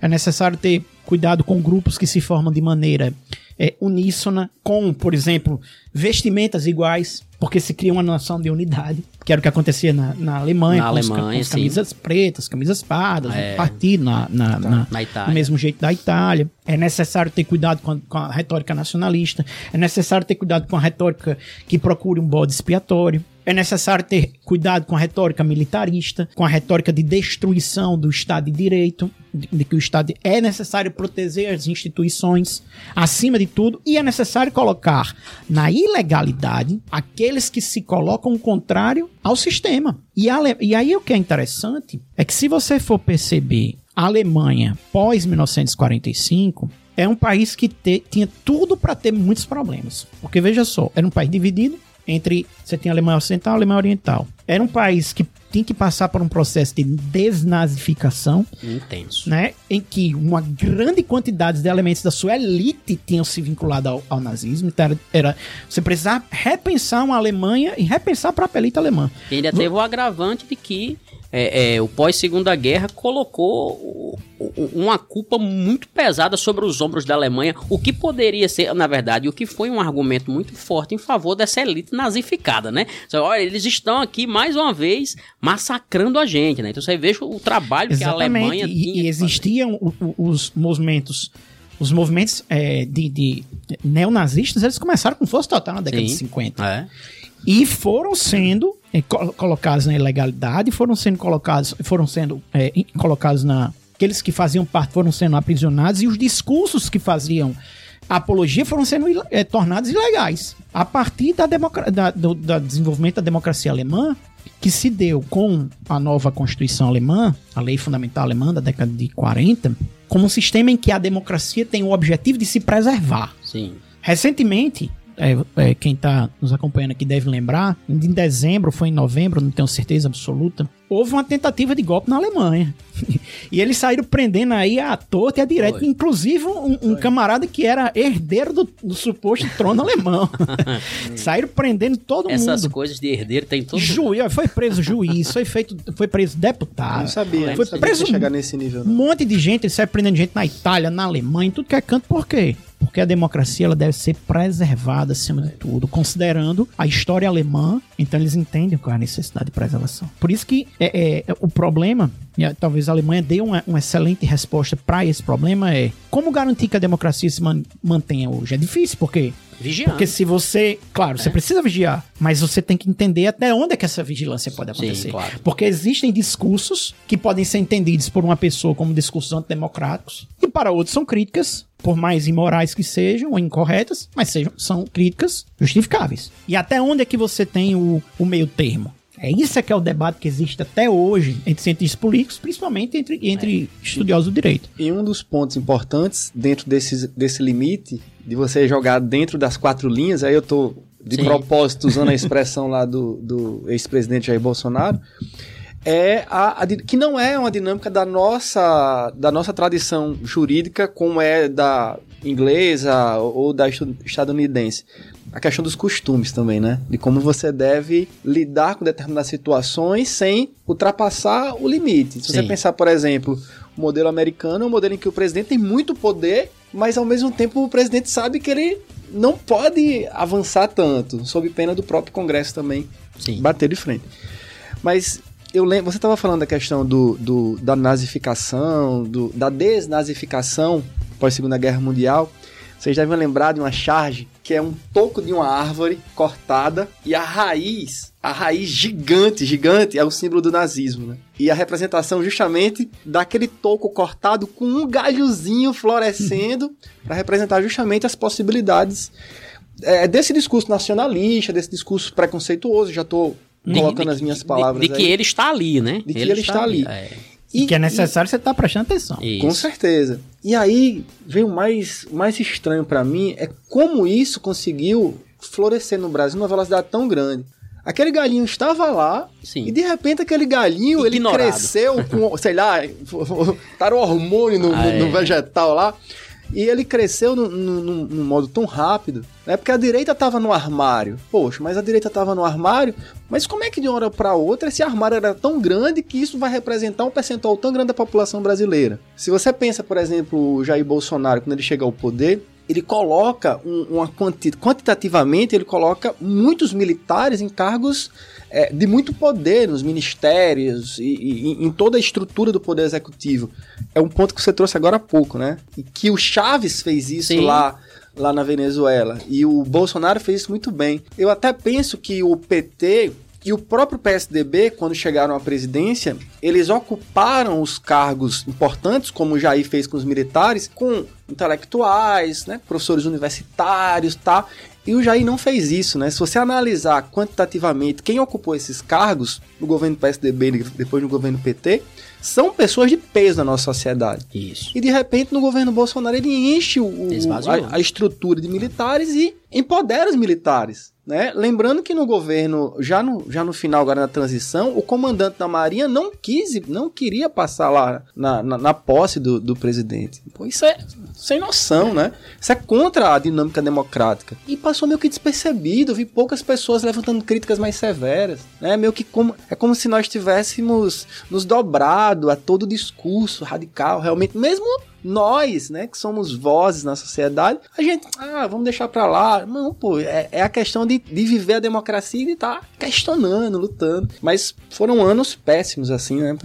É necessário ter cuidado com grupos que se formam de maneira é, uníssona, com, por exemplo, vestimentas iguais, porque se cria uma noção de unidade, que era o que acontecia na, na Alemanha, Na com, os Alemanha, com as sim. camisas pretas, camisas pardas, É. um partido na, na, na- Na Itália. do mesmo jeito da Itália. É necessário ter cuidado com a, com a retórica nacionalista. É necessário ter cuidado com a retórica que procure um bode expiatório. É necessário ter cuidado com a retórica militarista, com a retórica de destruição do Estado de Direito, de, de que o Estado é necessário proteger as instituições acima de tudo, e é necessário colocar na ilegalidade aqueles que se colocam contrário ao sistema. E, a e aí o que é interessante é que se você for perceber a Alemanha pós 1945 é um país que te- tinha tudo para ter muitos problemas. Porque veja só, era um país dividido entre você tinha a Alemanha Ocidental e a Alemanha Oriental. Era um país que tinha que passar por um processo de desnazificação, Intenso. né, em que uma grande quantidade de elementos da sua elite tinham se vinculado ao, ao nazismo. Então era, era você precisava repensar uma Alemanha e repensar a própria elite alemã. E ainda teve o agravante de que é, é, o pós-segunda guerra colocou uma culpa muito pesada sobre os ombros da Alemanha, o que poderia ser, na verdade, o que foi um argumento muito forte em favor dessa elite nazificada, né? Então, olha, eles estão aqui mais uma vez massacrando a gente, né? Então você veja o trabalho que a Alemanha e, tinha. e existiam os movimentos os movimentos é, de, de neonazistas eles começaram com força total na década Sim. de 50 fazer. É. e foram sendo é, co- colocados na ilegalidade foram sendo colocados foram sendo é, colocados na aqueles que faziam parte foram sendo aprisionados e os discursos que faziam apologia foram sendo é, tornados ilegais a partir da, da- do da desenvolvimento da democracia alemã que se deu com a nova Constituição alemã, a lei fundamental alemã da década de 40, como um sistema em que a democracia tem o objetivo de se preservar. Sim. Recentemente, é, é, quem está nos acompanhando aqui deve lembrar, em dezembro, foi em novembro, não tenho certeza absoluta, houve uma tentativa de golpe na Alemanha. e eles saíram prendendo aí a torta e a direita, Foi. inclusive um, um camarada que era herdeiro do, do suposto trono alemão. saíram prendendo todo Essas mundo. coisas de herdeiro tem todo Juiz, foi preso juiz, foi feito, foi preso deputado. não sabia, não Foi sabia preso chegar nesse nível. Um Não. monte de gente, ele sai prendendo gente na Itália, na Alemanha, em tudo que é canto, por quê? Porque a democracia ela deve ser preservada acima de tudo, considerando a história alemã, então eles entendem qual é a necessidade de preservação. Por isso que é, é, o problema, e talvez a Alemanha dê uma, uma excelente resposta para esse problema, é como garantir que a democracia se man- mantenha hoje? É difícil, porque vigiando. porque se você, claro, você precisa vigiar, mas você tem que entender até onde é que essa vigilância pode Sim, acontecer. claro. Porque existem discursos que podem ser entendidos por uma pessoa como discursos antidemocráticos e para outros são críticas, por mais imorais que sejam ou incorretas, mas sejam, são críticas justificáveis. E até onde é que você tem o, o meio termo? É isso é que é o debate que existe até hoje entre cientistas políticos, principalmente entre, entre estudiosos do direito. E um dos pontos importantes dentro desse, desse limite de você jogar dentro das quatro linhas, aí eu tô de Sim. propósito usando a expressão lá do, do ex-presidente Jair Bolsonaro, é a, a que não é uma dinâmica da nossa, da nossa tradição jurídica, como é da inglesa ou da estadunidense. A questão dos costumes também, né? De como você deve lidar com determinadas situações sem ultrapassar o limite. Se você Sim. pensar, por exemplo, o modelo americano é um modelo em que o presidente tem muito poder, mas ao mesmo tempo o presidente sabe que ele não pode avançar tanto, sob pena do próprio Congresso também Sim. bater de frente. Mas eu lembro, você estava falando da questão do, do- da nazificação, do- da desnazificação pós Segunda Guerra Mundial. Vocês devem lembrar de uma charge que é um toco de uma árvore cortada e a raiz, a raiz gigante, gigante, é o símbolo do nazismo, né? E a representação justamente daquele toco cortado com um galhozinho florescendo para representar justamente as possibilidades é, desse discurso nacionalista, desse discurso preconceituoso, já estou De- colocando de- as minhas de- palavras De, que aí. ele está ali, né? De que ele está ali. É. E, que é necessário você estar prestando atenção. Isso. Com certeza. E aí, veio o mais, mais estranho pra mim é como isso conseguiu florescer no Brasil numa velocidade tão grande. Aquele galinho estava lá Sim. e de repente aquele galinho ele Ignorado. cresceu com, sei lá, tá o hormônio no, Ah, no- no é. vegetal lá. E ele cresceu num, modo tão rápido, né? Porque a direita tava no armário. Poxa, mas a direita tava no armário, mas como é que de uma hora para outra esse armário era tão grande que isso vai representar um percentual tão grande da população brasileira? Se você pensa, por exemplo, o Jair Bolsonaro, quando ele chega ao poder, ele coloca um- uma quanti quantitativamente, ele coloca muitos militares em cargos é, de muito poder nos ministérios e, e- em toda a estrutura do poder executivo. É um ponto que você trouxe agora há pouco, né? E que o Chaves fez isso Sim. lá lá na Venezuela e o Bolsonaro fez isso muito bem. Eu até penso que o PT e o próprio PSDB, quando chegaram à presidência, eles ocuparam os cargos importantes, como o Jair fez com os militares, com intelectuais, né, professores universitários, tá? E o Jair não fez isso, né? Se você analisar quantitativamente quem ocupou esses cargos no governo PSDB e depois no governo PT, são pessoas de peso na nossa sociedade. Isso. E de repente no governo Bolsonaro ele enche o, a, a estrutura de militares e empodera os militares. Né? Lembrando que no governo, já no, já no final agora na transição, o comandante da Marinha não quis, não queria passar lá na, na, na posse do, do presidente. Pô, isso é sem noção, né? Isso é contra a dinâmica democrática. E passou meio que despercebido, vi poucas pessoas levantando críticas mais severas, né? Meio que como, é como se nós tivéssemos nos dobrado a todo discurso radical, realmente, mesmo nós, né, que somos vozes na sociedade, a gente, ah, vamos deixar pra lá. Não, pô, é, é a questão de, de viver a democracia e de estar questionando, lutando. Mas foram anos péssimos, assim, né?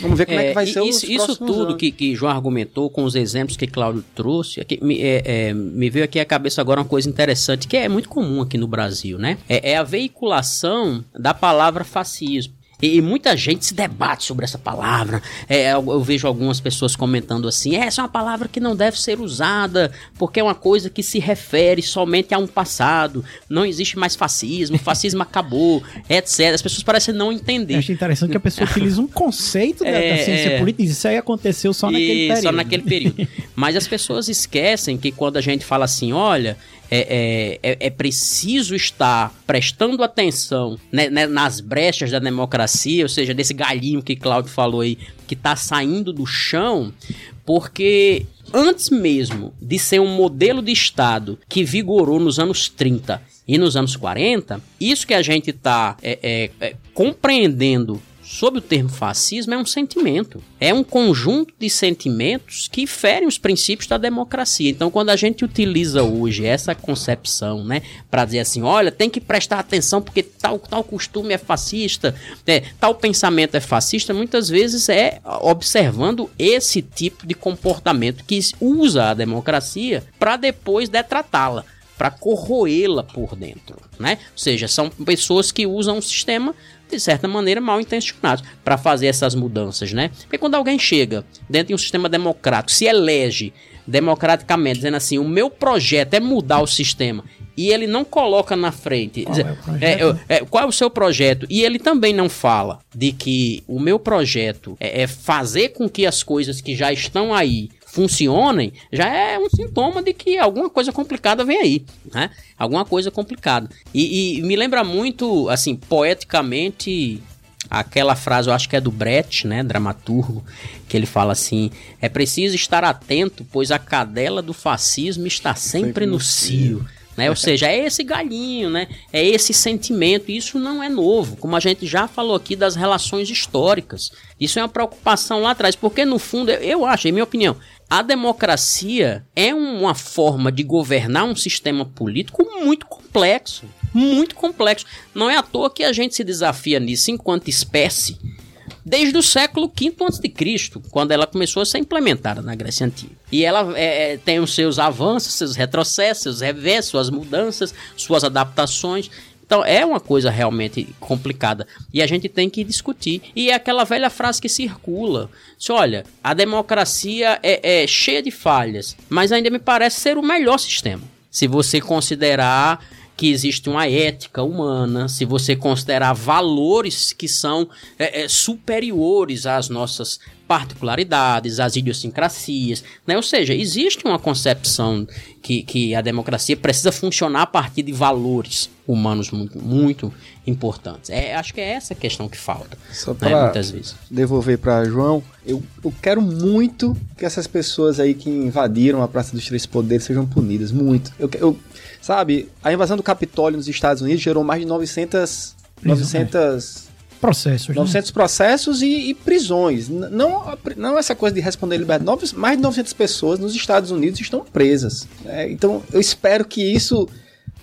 Vamos ver como é, que vai e ser isso, os isso tudo anos. que, que João argumentou com os exemplos que Cláudio trouxe, aqui, me, é, é, me veio aqui à cabeça agora uma coisa interessante que é muito comum aqui no Brasil, né? É, é a veiculação da palavra fascismo. E, e muita gente se debate sobre essa palavra. É, eu, eu vejo algumas pessoas comentando assim: essa é uma palavra que não deve ser usada, porque é uma coisa que se refere somente a um passado. Não existe mais fascismo, o fascismo acabou, etc. As pessoas parecem não entender. Eu acho interessante que a pessoa utiliza um conceito da, da É, ciência é. política e isso aí aconteceu só naquele período. Só naquele período. Mas as pessoas esquecem que quando a gente fala assim, olha, é, é, é- é preciso estar prestando atenção né, né, nas brechas da democracia, ou seja, desse galinho que Cláudio falou aí, que está saindo do chão, porque antes mesmo de ser um modelo de Estado que vigorou nos anos 30 e nos anos 40, isso que a gente está compreendendo sob o termo fascismo é um sentimento. É um conjunto de sentimentos que ferem os princípios da democracia. Então, quando a gente utiliza hoje essa concepção, né, para dizer assim, olha, tem que prestar atenção porque tal, tal costume é fascista, é, tal pensamento é fascista, muitas vezes é observando esse tipo de comportamento que usa a democracia para depois detratá-la para corroê-la por dentro, né? Ou seja, são pessoas que usam o sistema de certa maneira mal intencionados para fazer essas mudanças, né? Porque quando alguém chega dentro de um sistema democrático, se elege democraticamente, dizendo assim, o meu projeto é mudar o sistema e ele não coloca na frente. Qual dizer, é é, é, qual é o seu projeto? E ele também não fala de que o meu projeto é, é fazer com que as coisas que já estão aí funcionem, já é um sintoma de que alguma coisa complicada vem aí, né? Alguma coisa complicada. E, e me lembra muito, assim, poeticamente, aquela frase, eu acho que é do Brecht, né, dramaturgo, que ele fala assim: é preciso estar atento, pois a cadela do fascismo está sempre, Sempre no cio. Né? Ou seja, é esse galinho, né? É esse sentimento. Isso não é novo, como a gente já falou aqui das relações históricas. Isso é uma preocupação lá atrás, porque no fundo, eu acho, em minha opinião, a democracia é uma forma de governar um sistema político muito complexo. Muito complexo. Não é à toa que a gente se desafia nisso enquanto espécie desde o século V a.C., quando ela começou a ser implementada na Grécia Antiga. E ela é, é, tem os seus avanços, seus retrocessos, seus reversos, suas mudanças, suas adaptações. Então é uma coisa realmente complicada e a gente tem que discutir. E é aquela velha frase que circula: se olha, a democracia é, é cheia de falhas, mas ainda me parece ser o melhor sistema. Se você considerar que existe uma ética humana, se você considerar valores que são é, é, superiores às nossas particularidades, às idiosincrasias, né? Ou seja, existe uma concepção que, que a democracia precisa funcionar a partir de valores humanos muito, muito importantes. É, acho que é essa questão que falta, Só né? Muitas vezes. devolver pra João, eu, eu quero muito que essas pessoas aí que invadiram a Praça dos Três Poderes sejam punidas. Muito. Eu, eu- sabe, a invasão do Capitólio nos Estados Unidos gerou mais de 900. Prisão, 900 Processos, né? 900 processos e, e prisões. Não, não essa coisa de responder liberdade. Mais de 900 pessoas nos Estados Unidos estão presas. né? Então, eu espero que isso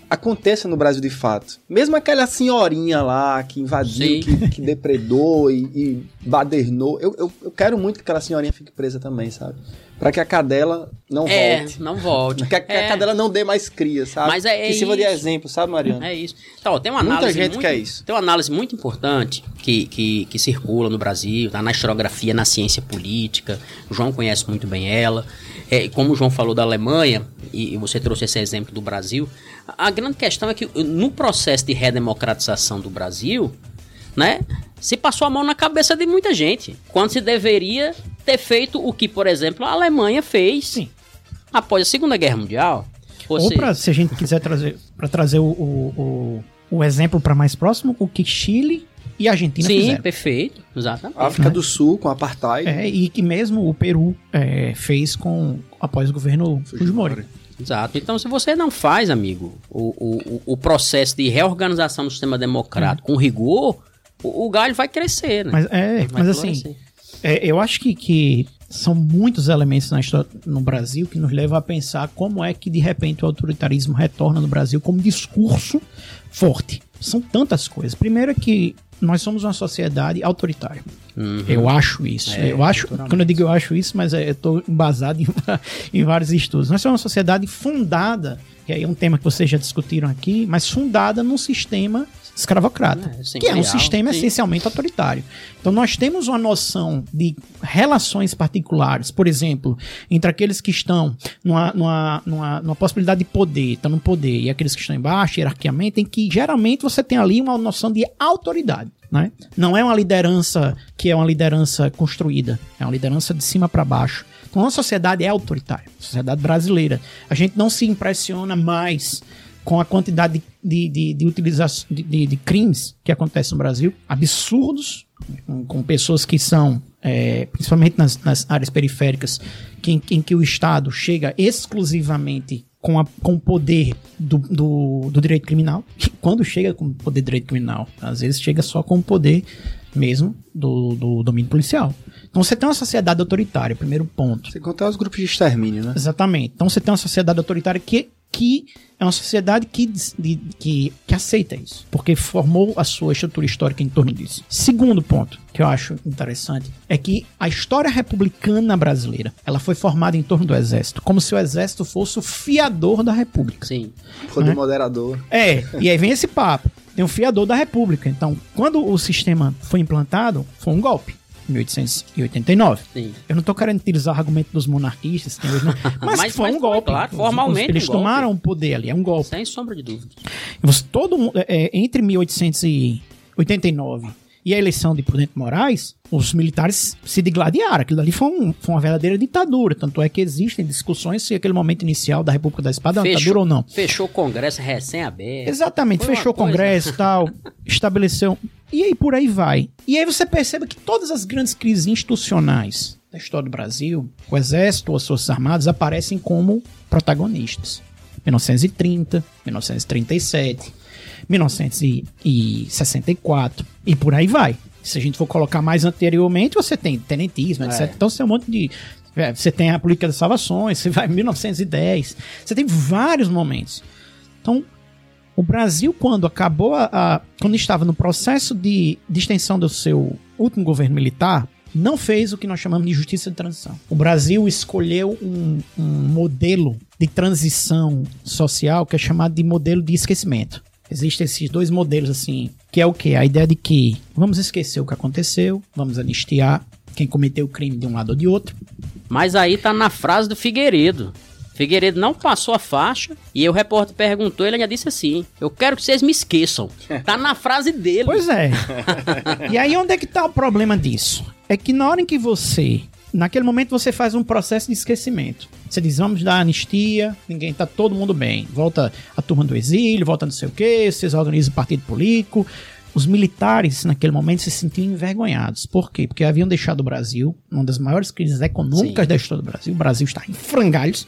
aconteça no Brasil de fato. Mesmo aquela senhorinha lá que invadiu, que, que depredou e, e badernou. Eu, eu, eu quero muito que aquela senhorinha fique presa também, sabe? Pra que a cadela não É, volte. não volte. Que, a- que É. a cadela não dê mais cria, sabe? Mas é- é que sirva de exemplo, sabe, Mariana? É isso. Então, tem uma Muita análise gente muito, quer isso. Tem uma análise muito importante que, que, que circula no Brasil, tá na historiografia, na ciência política. O João conhece muito bem ela. É, como o João falou da Alemanha, e, e você trouxe esse exemplo do Brasil, a, a grande questão é que no processo de redemocratização do Brasil, né, se passou a mão na cabeça de muita gente, quando se deveria ter feito o que, por exemplo, a Alemanha fez Sim. após a Segunda Guerra Mundial. Ou seja, pra, se a gente quiser trazer, para trazer o, o, o, o exemplo para mais próximo, o que Chile e Argentina Sim, fizeram. perfeito, exatamente. África do Sul com apartheid. É, e que mesmo o Peru é, fez com após o governo Fujimori. Exato. Então, se você não faz, amigo, o, o, o processo de reorganização do sistema democrático com rigor, o, o galho vai crescer, né? Mas, é, mas assim, é, eu acho que, que são muitos elementos na história no Brasil que nos levam a pensar como é que de repente o autoritarismo retorna no Brasil como discurso forte. São tantas coisas. Primeiro é que nós somos uma sociedade autoritária. Uhum. Eu acho isso. É, eu acho, quando eu digo eu acho isso, mas é, eu estou embasado em, em vários estudos. Nós somos uma sociedade fundada, que aí é um tema que vocês já discutiram aqui, mas fundada num sistema escravocrata, É, que é um sistema sim. essencialmente autoritário. Então nós temos uma noção de relações particulares, por exemplo, entre aqueles que estão numa, numa, numa, numa possibilidade de poder, estão no poder, e aqueles que estão embaixo, hierarquicamente, em que geralmente você tem ali uma noção de autoridade. Né? Não é uma liderança que é uma liderança construída, é uma liderança de cima para baixo. Então a sociedade é autoritária, a sociedade brasileira. A gente não se impressiona mais com a quantidade de, de, de utilização de, de, de crimes que acontecem no Brasil, absurdos, com, com pessoas que são, é, principalmente nas, nas áreas periféricas, que, em, em que o Estado chega exclusivamente com, a, com o poder do, do, do direito criminal. Quando chega com o poder do direito criminal, às vezes chega só com o poder mesmo do, do domínio policial. Então você tem uma sociedade autoritária, primeiro ponto. Sem contar os grupos de extermínio, né? Exatamente. Então você tem uma sociedade autoritária que, que é uma sociedade que, de- que, que aceita isso, porque formou a sua estrutura histórica em torno disso. Segundo ponto que eu acho interessante é que a história republicana brasileira ela foi formada em torno do exército, como se o exército fosse o fiador da república. Sim. Poder Né? moderador. É, e aí vem esse papo. Tem o fiador da república. Então, quando o sistema foi implantado, foi um golpe. 1889. Sim. Eu não tô querendo utilizar o argumento dos monarquistas, tem hoje, não. mas, Mas- foi mas um foi, golpe. claro, formalmente Eles um tomaram o poder ali, é um golpe. Sem sombra de dúvida. Você, todo mundo, é, entre 1889 e a eleição de Prudente Moraes, os militares se digladiaram. Aquilo ali foi, um- foi uma verdadeira ditadura. Tanto é que existem discussões se aquele momento inicial da República da Espada é uma Fechou. ditadura ou não. Fechou o Congresso recém-aberto. Exatamente, Foi fechou o Congresso e tal, estabeleceu. E aí por aí vai. E aí você percebe que todas as grandes crises institucionais da história do Brasil, o Exército ou as Forças Armadas aparecem como protagonistas. 1930, 1937, 1964 e por aí vai. Se a gente for colocar mais anteriormente, você tem tenentismo, etc. É. Então você tem um monte de. é, Você tem a política das salvações, você vai em 1910. Você tem vários momentos. Então, o Brasil, quando acabou a, a- quando estava no processo de, de extensão do seu último governo militar, não fez o que nós chamamos de justiça de transição. O Brasil escolheu um, um modelo de transição social que é chamado de modelo de esquecimento. Existem esses dois modelos assim, que é o que? A ideia de que vamos esquecer o que aconteceu, vamos anistiar quem cometeu o crime de um lado ou de outro, Mas aí tá na frase do Figueiredo. Figueiredo não passou a faixa e aí o repórter perguntou, ele ainda disse assim: Eu quero que vocês me esqueçam. Tá na frase dele. Pois é. e aí onde é que tá o problema disso? É que na hora em que você, naquele momento você faz um processo de esquecimento. Você diz, vamos dar anistia, ninguém tá todo mundo bem. Volta a turma do exílio, volta não sei o quê, vocês organizam partido político. Os militares, naquele momento, se sentiam envergonhados. Por quê? Porque haviam deixado o Brasil, uma das maiores crises econômicas Sim. da história do Brasil. O Brasil está em frangalhos.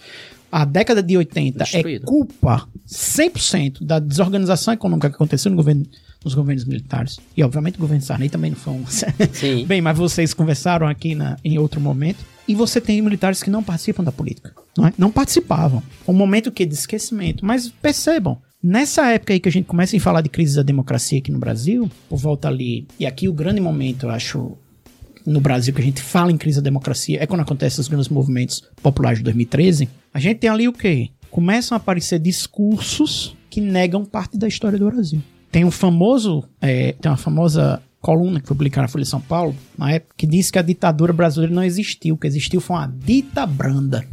A década de 80 é Destruído. culpa 100% da desorganização econômica que aconteceu no governo, nos governos militares. E, obviamente, o governo Sarney também não foi um... Sim. Bem, mas vocês conversaram aqui na, em outro momento. E você tem militares que não participam da política. Não, é? não participavam. Um momento que de esquecimento. Mas percebam, nessa época aí que a gente começa a falar de crise da democracia aqui no Brasil, por volta ali. E aqui o grande momento, eu acho, no Brasil que a gente fala em crise da democracia é quando acontecem os grandes movimentos populares de 2013. A gente tem ali o quê? Começam a aparecer discursos que negam parte da história do Brasil. Tem um famoso, é, tem uma famosa coluna que foi publicada na Folha de São Paulo, na época, que diz que a ditadura brasileira não existiu. O que existiu foi uma dita branda.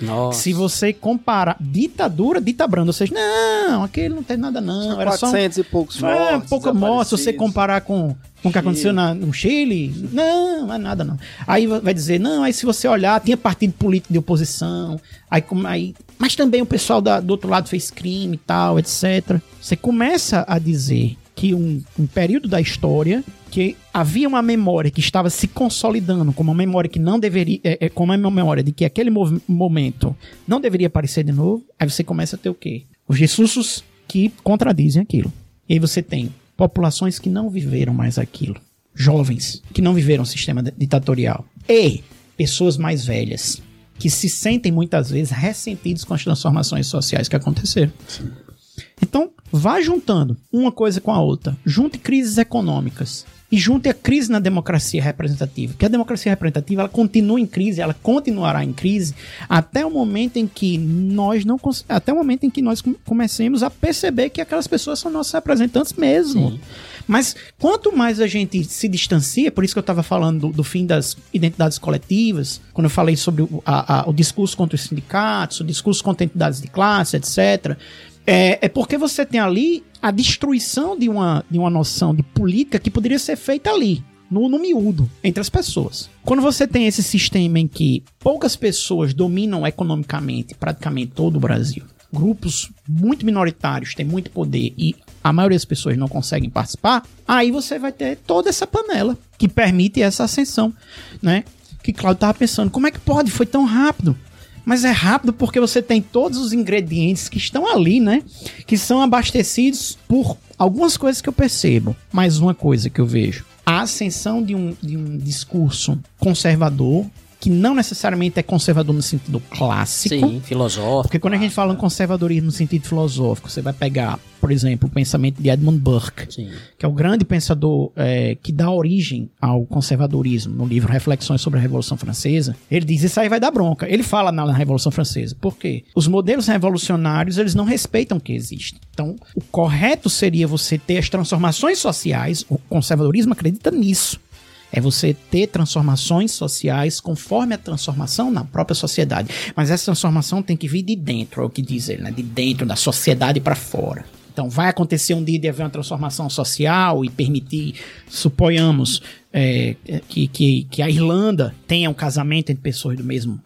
Nossa. Se você comparar ditadura, dita branda, ou seja, não, aquele não tem nada não, era só um 400 e poucos é, mortos. pouca morte, se você comparar com, com o que aconteceu na- no Chile, não, não é nada não. Aí va- vai dizer, não, aí se você olhar, tinha partido político de oposição, aí, como- aí mas também o pessoal da- do outro lado fez crime e tal, etc. Você começa a dizer que um, um período da história que havia uma memória que estava se consolidando como uma memória que não deveria, é, é, como uma memória de que aquele momento não deveria aparecer de novo, aí você começa a ter o quê? Os discursos que contradizem aquilo. E aí você tem populações que não viveram mais aquilo. Jovens que não viveram o sistema ditatorial. E pessoas mais velhas que se sentem muitas vezes ressentidos com as transformações sociais que aconteceram. Então, vá juntando uma coisa com a outra. Junte crises econômicas e junte a crise na democracia representativa. Que a democracia representativa ela continua em crise, ela continuará em crise até o momento em que nós não até o momento em que nós com- comecemos a perceber que aquelas pessoas são nossos representantes mesmo. Mas quanto mais a gente se distancia, por isso que eu estava falando do, do fim das identidades coletivas, quando eu falei sobre o, a- a- o discurso contra os sindicatos, o discurso contra entidades de classe, etc. É, é porque você tem ali a destruição de uma, de uma noção de política que poderia ser feita ali, no, no miúdo, entre as pessoas. Quando você tem esse sistema em que poucas pessoas dominam economicamente praticamente todo o Brasil, grupos muito minoritários têm muito poder e a maioria das pessoas não conseguem participar, aí você vai ter toda essa panela que permite essa ascensão, né? Que Claudio tava pensando, como é que pode? Foi tão rápido. Mas é rápido porque você tem todos os ingredientes que estão ali, né? Que são abastecidos por algumas coisas que eu percebo. Mais uma coisa que eu vejo. A ascensão de um, de um discurso conservador, que não necessariamente é conservador no sentido clássico. Sim, filosófico. Porque quando a gente fala em conservadorismo no sentido filosófico, você vai pegar, por exemplo, o pensamento de Edmund Burke, Sim. que é o grande pensador é, que dá origem ao conservadorismo no livro Reflexões sobre a Revolução Francesa. Ele diz isso aí vai dar bronca. Ele fala na Revolução Francesa. Por quê? Os modelos revolucionários eles não respeitam o que existe. Então, o correto seria você ter as transformações sociais. O conservadorismo acredita nisso. É você ter transformações sociais conforme a transformação na própria sociedade. Mas essa transformação tem que vir de dentro, é o que diz ele, né? De dentro da sociedade para fora. Então, vai acontecer um dia de haver uma transformação social e permitir, suponhamos, é, que, que, que a Irlanda tenha um casamento entre pessoas do mesmo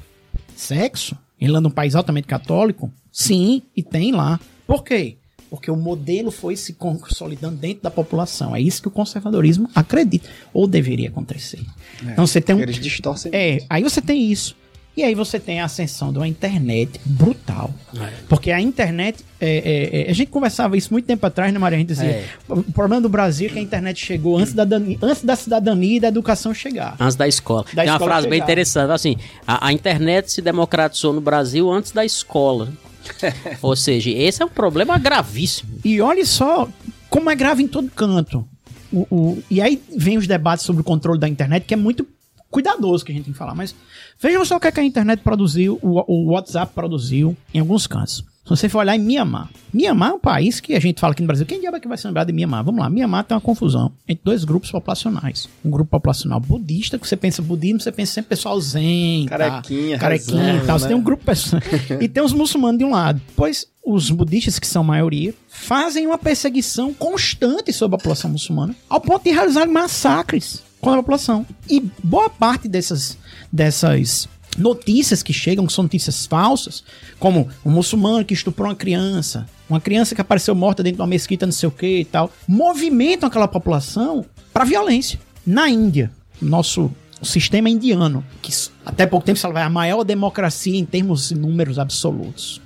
sexo. Irlanda é um país altamente católico? Sim, e tem lá. Por quê? Porque o modelo foi se consolidando dentro da população. É isso que o conservadorismo acredita, ou deveria acontecer. então você tem um. Eles distorcem. É, muito. aí você tem isso. E aí você tem a ascensão de uma internet brutal. É. Porque a internet. é, é, é, a gente conversava isso muito tempo atrás, né, Maria? A gente dizia. É. O problema do Brasil é que a internet chegou antes da, dani- antes da cidadania e da educação chegar. Antes da escola. Da Tem uma escola frase bem chegar. interessante, assim, a, a internet se democratizou no Brasil antes da escola. Ou seja, esse é um problema gravíssimo. E olha só como é grave em todo canto. O, o- e aí vem os debates sobre o controle da internet, que é muito cuidadoso que a gente tem que falar. Mas vejam só o que, é que a internet produziu, o, o WhatsApp produziu em alguns cantos. Se você for olhar em Mianmar. Mianmar é um país que a gente fala aqui no Brasil. Quem diabo é que vai se lembrar de Mianmar? Vamos lá. Mianmar tem uma confusão entre dois grupos populacionais. Um grupo populacional budista, que você pensa budismo, você pensa sempre pessoal zen. tá? Carequinha, Carequinha rezando, e tal. Você né? tem um grupo pessoal. e tem os muçulmanos de um lado. Pois os budistas, que são maioria, fazem uma perseguição constante sobre a população muçulmana, ao ponto de realizar massacres contra a população. E boa parte dessas, dessas notícias que chegam, que são notícias falsas, como um muçulmano que estuprou uma criança, uma criança que apareceu morta dentro de uma mesquita, não sei o que e tal, movimentam aquela população para violência. Na Índia, nosso sistema indiano, que até pouco tempo é a maior democracia em termos de números absolutos.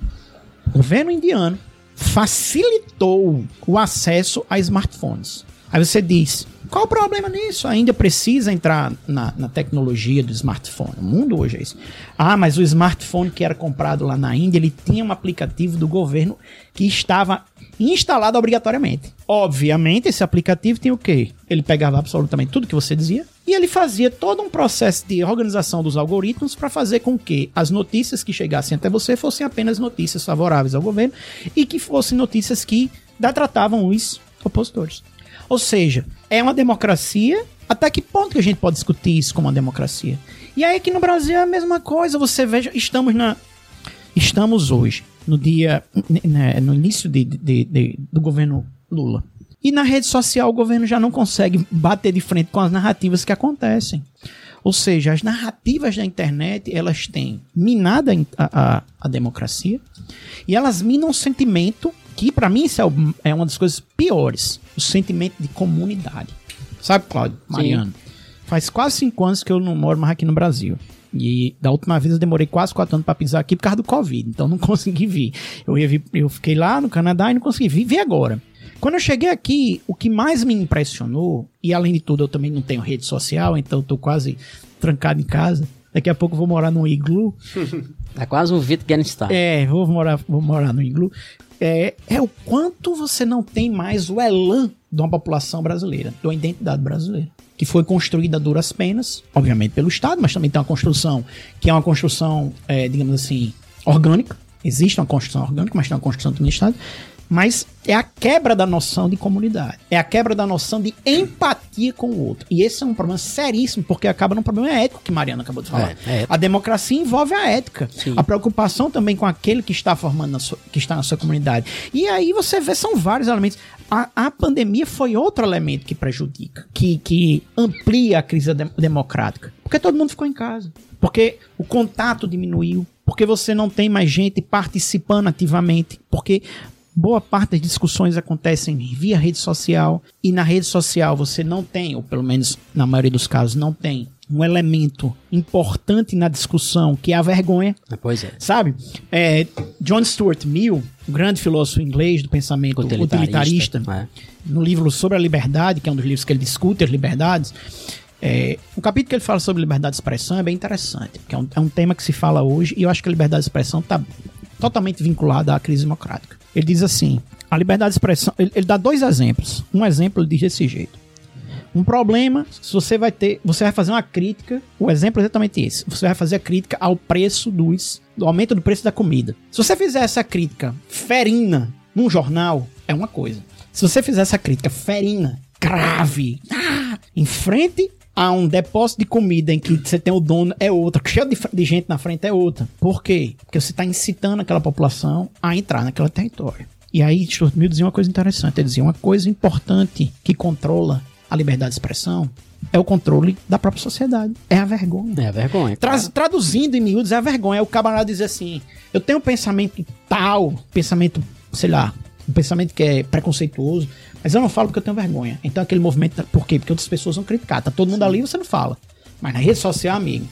O governo indiano facilitou o acesso a smartphones. Aí você diz, qual o problema nisso? A Índia precisa entrar na, na tecnologia do smartphone. O mundo hoje é isso. Ah, mas o smartphone que era comprado lá na Índia, ele tinha um aplicativo do governo que estava instalado obrigatoriamente. Obviamente, esse aplicativo tem o quê? Ele pegava absolutamente tudo que você dizia e ele fazia todo um processo de organização dos algoritmos para fazer com que as notícias que chegassem até você fossem apenas notícias favoráveis ao governo e que fossem notícias que tratavam os opositores. Ou seja, é uma democracia. Até que ponto que a gente pode discutir isso como uma democracia? E aí aqui no Brasil é a mesma coisa. Você veja, estamos na, estamos hoje no dia, né, no início de- de- de- do governo Lula. E na rede social o governo já não consegue bater de frente com as narrativas que acontecem. Ou seja, as narrativas da internet elas têm minado a, a- a democracia e elas minam o sentimento que para mim isso é, o- é uma das coisas piores, o sentimento de comunidade. Sabe, Cláudio, Mariano? Faz quase cinco anos que eu não moro mais aqui no Brasil. E da última vez eu demorei quase quatro anos pra pisar aqui por causa do Covid, então não consegui vir. Eu, ia vir- eu fiquei lá no Canadá e não consegui vir, vi agora. Quando eu cheguei aqui, o que mais me impressionou, e além de tudo eu também não tenho rede social, então eu tô quase trancado em casa. Daqui a pouco eu vou morar num iglu. Tá quase um Wittgenstein. É, vou morar, vou morar no iglu. É, é o quanto você não tem mais o elan de uma população brasileira, de uma identidade brasileira. Que foi construída a duras penas, obviamente pelo Estado, mas também tem uma construção que é uma construção, é, digamos assim, orgânica. Existe uma construção orgânica, mas tem uma construção também do Estado. Mas é a quebra da noção de comunidade. É a quebra da noção de empatia com o outro. E esse é um problema seríssimo, porque acaba num problema ético que Mariana acabou de falar. É, é. A democracia envolve a ética. Sim. A preocupação também com aquele que está formando, na sua, que está na sua comunidade. E aí você vê, são vários elementos. A, a pandemia foi outro elemento que prejudica, que, que amplia a crise dem- democrática. Porque todo mundo ficou em casa. Porque o contato diminuiu. Porque você não tem mais gente participando ativamente. Porque boa parte das discussões acontecem via rede social. E na rede social você não tem, ou pelo menos na maioria dos casos, não tem um elemento importante na discussão que é a vergonha. Pois é. Sabe? É, John Stuart Mill, o grande filósofo inglês do pensamento utilitarista, É. no livro sobre a liberdade, que é um dos livros que ele discute as liberdades, é, um capítulo que ele fala sobre liberdade de expressão é bem interessante, porque é um, é um tema que se fala hoje e eu acho que a liberdade de expressão está totalmente vinculada à crise democrática. Ele diz assim: a liberdade de expressão. Ele, ele dá dois exemplos. Um exemplo ele diz desse jeito. Um problema, se você vai ter, você vai fazer uma crítica, o exemplo é exatamente esse. Você vai fazer a crítica ao preço dos, do aumento do preço da comida. Se você fizer essa crítica ferina num jornal, é uma coisa. Se você fizer essa crítica ferina, grave, ah, em frente a um depósito de comida em que você tem o dono é outra, cheio de, de gente na frente é outra. Por quê? Porque você está incitando aquela população a entrar naquele território. E aí, Stuart Mill dizia uma coisa interessante. Ele dizia uma coisa importante que controla a liberdade de expressão é o controle da própria sociedade. É a vergonha. É a vergonha. Tra traduzindo em miúdos, é a vergonha. É o camarada dizer assim: eu tenho um pensamento tal, pensamento, sei lá, um pensamento que é preconceituoso, mas eu não falo porque eu tenho vergonha. Então aquele movimento, por quê? Porque outras pessoas vão criticar. Tá todo mundo ali você não fala. Mas na rede social, amigo,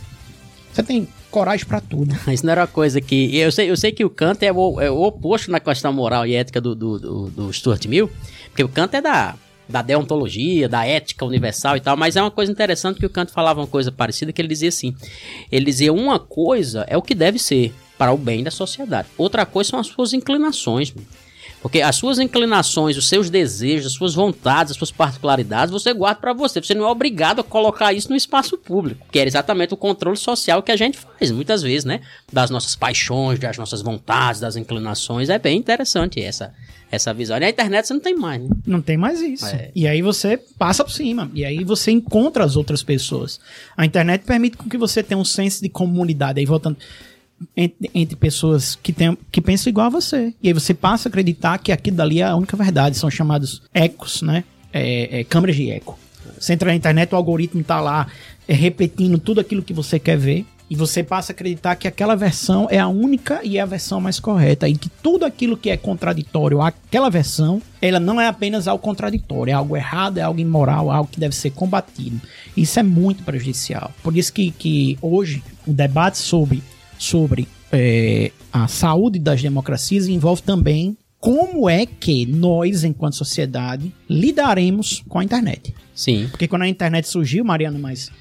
você tem coragem para tudo. Isso não era uma coisa que. Eu sei, eu sei que o Kant é o, é o oposto na questão moral e ética do, do, do, do Stuart Mill, porque o Kant é da, da deontologia, da ética universal e tal, mas é uma coisa interessante que o Kant falava uma coisa parecida, que ele dizia assim: ele dizia uma coisa é o que deve ser para o bem da sociedade, outra coisa são as suas inclinações. Porque as suas inclinações, os seus desejos, as suas vontades, as suas particularidades, você guarda para você. Você não é obrigado a colocar isso no espaço público, que é exatamente o controle social que a gente faz, muitas vezes, né? Das nossas paixões, das nossas vontades, das inclinações. É bem interessante essa, essa visão. E na internet você não tem mais, né? Não tem mais isso. É. E aí você passa por cima. E aí você encontra as outras pessoas. A internet permite com que você tenha um senso de comunidade. Aí voltando entre, entre pessoas que, tem, que pensam igual a você. E aí você passa a acreditar que aquilo dali é a única verdade. São chamados ecos, né? É, é, câmeras de eco. Você entra na internet, o algoritmo tá lá é, repetindo tudo aquilo que você quer ver. E você passa a acreditar que aquela versão é a única e é a versão mais correta. E que tudo aquilo que é contraditório àquela versão, ela não é apenas algo contraditório, é algo errado, é algo imoral, é algo que deve ser combatido. Isso é muito prejudicial. Por isso que, que hoje o debate sobre sobre é, a saúde das democracias envolve também como é que nós, enquanto sociedade, lidaremos com a internet. Sim. Porque quando a internet surgiu, Mariana, mas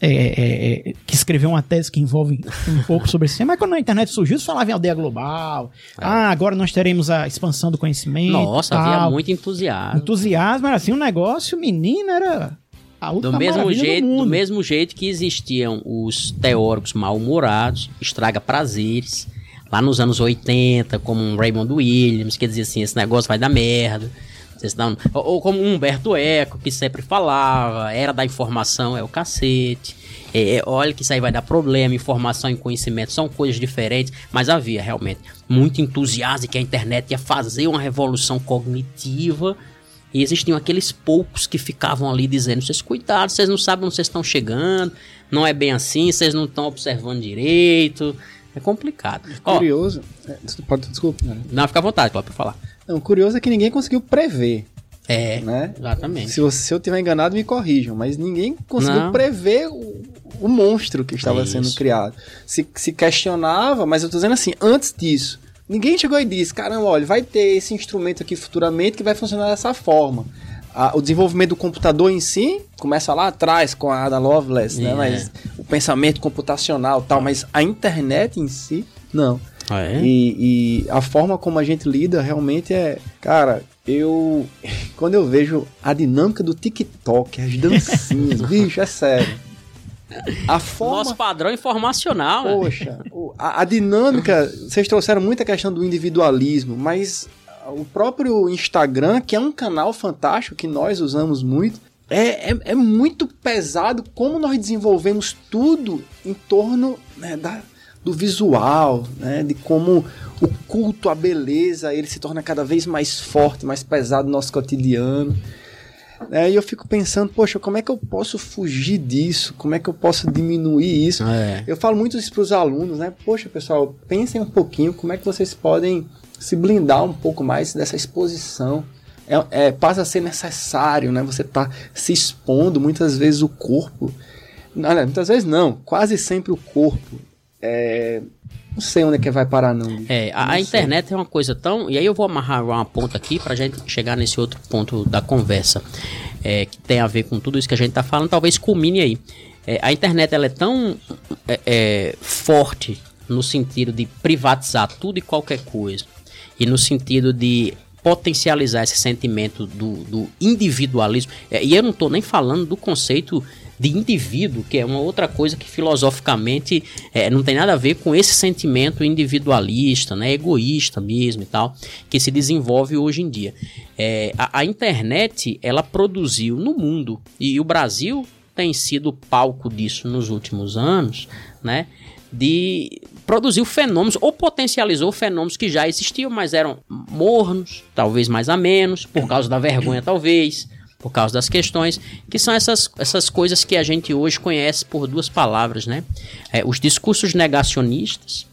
é, é, é, que escreveu uma tese que envolve um pouco sobre isso. Mas quando a internet surgiu, se falava em aldeia global. Ah, agora nós teremos a expansão do conhecimento. Nossa, tal. havia muito entusiasmo. Entusiasmo, era assim, um negócio, menino, era Do mesmo, jeito, do do mesmo jeito que existiam os teóricos mal-humorados, estraga prazeres, lá nos anos 80, como um Raymond Williams, que dizia assim, esse negócio vai dar merda. Vocês dão- Ou, ou como um Humberto Eco, que sempre falava, era da informação é o cacete. É, é, olha que isso aí vai dar problema, informação e conhecimento são coisas diferentes, mas havia realmente muito entusiasmo que a internet ia fazer uma revolução cognitiva e existiam aqueles poucos que ficavam ali dizendo: vocês cuidado, vocês não sabem onde vocês estão chegando, não é bem assim, vocês não estão observando direito. É complicado. Ó, Curioso. é, pode, desculpa. né? não, fica à vontade, Cláudio, pra falar. Não, curioso é que ninguém conseguiu prever, É, né? exatamente. Se, você, se eu tiver enganado, me corrijam. Mas ninguém conseguiu Não. prever o, o monstro que estava É sendo criado. Se, se questionava, mas eu tô dizendo assim, antes disso, ninguém chegou e disse, caramba, olha, vai ter esse instrumento aqui futuramente que vai funcionar dessa forma. O desenvolvimento do computador em si começa lá atrás com a Ada Lovelace, né? É. Mas o pensamento computacional e tal, mas a internet em si, não. Ah, é? E, e a forma como a gente lida realmente é. Cara, eu. Quando eu vejo a dinâmica do TikTok, as dancinhas, bicho, é sério. A forma. Nosso padrão informacional, né? Poxa, a, a dinâmica. Vocês trouxeram muita questão do individualismo, mas o próprio Instagram, que é um canal fantástico que nós usamos muito, é, é, é muito pesado como nós desenvolvemos tudo em torno né, da, do visual, né, de como o culto à beleza ele se torna cada vez mais forte, mais pesado no nosso cotidiano. É, e eu fico pensando, poxa, como é que eu posso fugir disso? Como é que eu posso diminuir isso? É. Eu falo muito isso para os alunos, né? Poxa, pessoal, pensem um pouquinho como é que vocês podem se blindar um pouco mais dessa exposição. É, é, passa a ser necessário, né? Você tá se expondo muitas vezes o corpo. Não, muitas vezes não, quase sempre o corpo. É, não sei onde é que vai parar, não. É, a, Não internet é uma coisa tão. E aí eu vou amarrar uma ponta aqui pra gente chegar nesse outro ponto da conversa. é, que tem a ver com tudo isso que a gente tá falando, talvez culmine aí. É, a internet ela é tão é, é, forte no sentido de privatizar tudo e qualquer coisa. E no sentido de potencializar esse sentimento do, do individualismo. É, e eu não estou nem falando do conceito de indivíduo, que é uma outra coisa que filosoficamente é, não tem nada a ver com esse sentimento individualista, né, egoísta mesmo e tal, que se desenvolve hoje em dia. É, a, a internet ela produziu no mundo e o Brasil tem sido palco disso nos últimos anos, né? De produziu fenômenos ou potencializou fenômenos que já existiam, mas eram mornos, talvez mais a menos, por causa da vergonha, talvez, por causa das questões, que são essas, essas coisas que a gente hoje conhece por duas palavras, né? É, os discursos negacionistas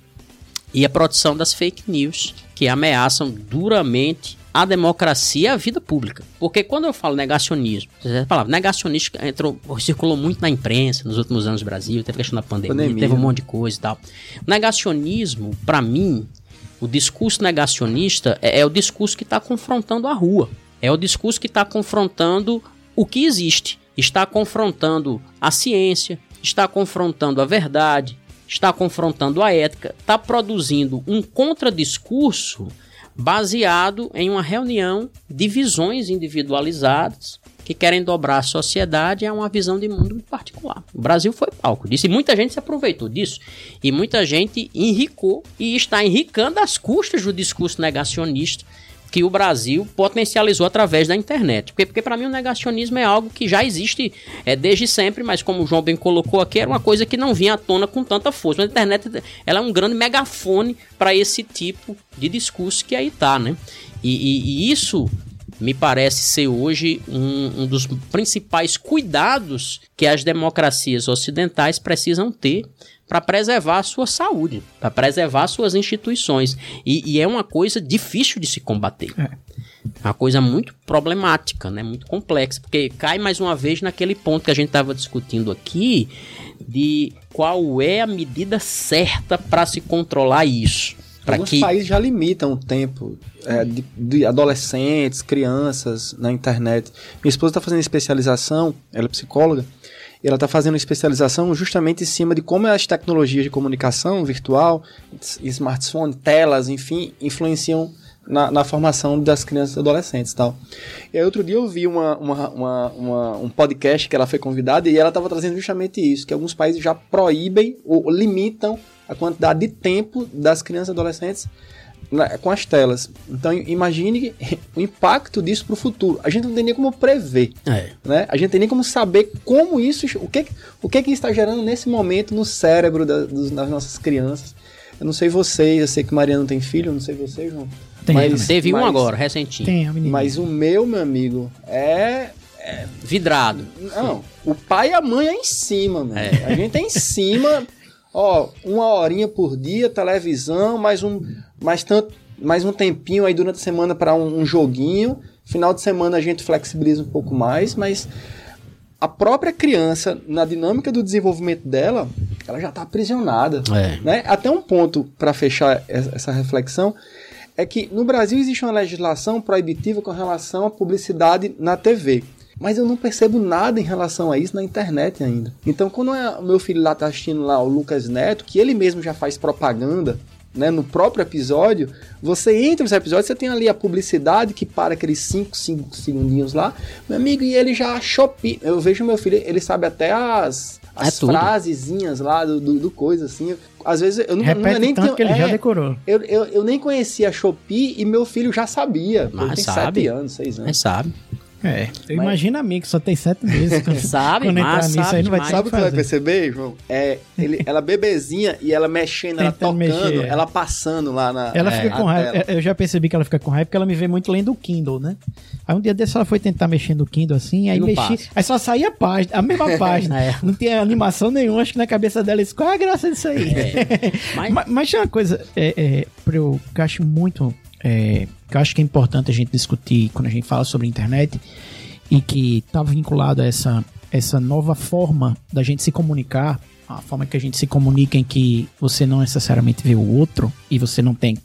e a produção das fake news, que ameaçam duramente a democracia e a vida pública. Porque quando eu falo negacionismo, a palavra negacionista entrou, circulou muito na imprensa nos últimos anos no Brasil, teve questão da pandemia, Pandemia, teve um monte de coisa e tal. Negacionismo, para mim, o discurso negacionista é, é o discurso que está confrontando a rua. É o discurso que está confrontando o que existe. Está confrontando a ciência, está confrontando a verdade, está confrontando a ética, está produzindo um contradiscurso baseado em uma reunião de visões individualizadas que querem dobrar a sociedade a uma visão de mundo particular. O Brasil foi palco disso e muita gente se aproveitou disso e muita gente enricou e está enricando às custas do discurso negacionista que o Brasil potencializou através da internet. Porque, porque para mim o negacionismo é algo que já existe é, desde sempre, mas como o João bem colocou aqui, era uma coisa que não vinha à tona com tanta força. Mas a internet ela é um grande megafone para esse tipo de discurso que aí tá, né? E, e- e isso me parece ser hoje um, um dos principais cuidados que as democracias ocidentais precisam ter para preservar a sua saúde, para preservar suas instituições. E, e é uma coisa difícil de se combater. É. Uma coisa muito problemática, né? muito complexa, porque cai mais uma vez naquele ponto que a gente estava discutindo aqui de qual é a medida certa para se controlar isso. Para Alguns que países já limitam o tempo é, de, de adolescentes, crianças na internet. Minha esposa está fazendo especialização, ela é psicóloga, e ela está fazendo especialização justamente em cima de como as tecnologias de comunicação virtual, smartphone, telas, enfim, influenciam na, na formação das crianças e adolescentes e tal. E aí, outro dia eu vi uma, uma- uma- uma- um podcast que ela foi convidada e ela estava trazendo justamente isso, que alguns países já proíbem ou limitam a quantidade de tempo das crianças e adolescentes na- com as telas. Então imagine o impacto disso para o futuro. A gente não tem nem como prever, é, né? A gente tem nem como saber como isso, o que o que, que está gerando nesse momento no cérebro da- dos- das nossas crianças. Eu não sei vocês, eu sei que Mariana não tem filho, eu não sei vocês, João. Tem, Mas- teve um mas- agora, recentinho, Tem, a menina. Mas o meu, meu amigo, é vidrado. Não, o pai e a mãe é em cima, mano. É. A gente é em cima, ó, uma horinha por dia, televisão, mais um, mais tanto, mais um tempinho aí durante a semana para um, um joguinho. Final de semana a gente flexibiliza um pouco mais, mas a própria criança, na dinâmica do desenvolvimento dela, ela já está aprisionada É. né? Até um ponto para fechar es- essa reflexão é que no Brasil existe uma legislação proibitiva com relação à publicidade na TV. Mas eu não percebo nada em relação a isso na internet ainda. Então, quando é- o meu filho lá tá assistindo lá o Lucas Neto, que ele mesmo já faz propaganda, né, no próprio episódio, você entra nesse episódio, você tem ali a publicidade que para aqueles 5, 5 segundinhos lá, meu amigo, e ele já shopping. Eu vejo meu filho, ele sabe até as, É as tudo. frasezinhas lá do, do, do coisa assim. Às vezes eu não, não Repete é nem tanto tenho- que ele já é, decorou. eu, eu, eu nem conhecia a Shopee e meu filho já sabia. Mas tem sabe. 7 anos, 6 Mas anos. sabe. É, Mas- imagino a mim que só tem sete meses. Quando, Sabe, quando entrar mas nisso sabe aí não vai Sabe o que você vai fazer. perceber, João? É, ele, ela bebezinha e ela mexendo, ela tocando, mexer, é. ela passando lá na. Ela É, fica com raiva. tela. Eu já percebi que ela fica com raiva porque ela me vê muito lendo o Kindle, né? Aí um dia desse ela foi tentar mexer no Kindle assim, aí mexi. Aí só saía a página, a mesma página. É. Não tinha animação nenhuma, acho que na cabeça dela isso. Qual é a graça disso aí? É. Mas- mas, mas tem uma coisa é, é, pra eu, que eu acho muito. É, que eu acho que é importante a gente discutir quando a gente fala sobre internet e que está vinculado a essa, essa nova forma da gente se comunicar, a forma que a gente se comunica em que você não necessariamente vê o outro e você não tem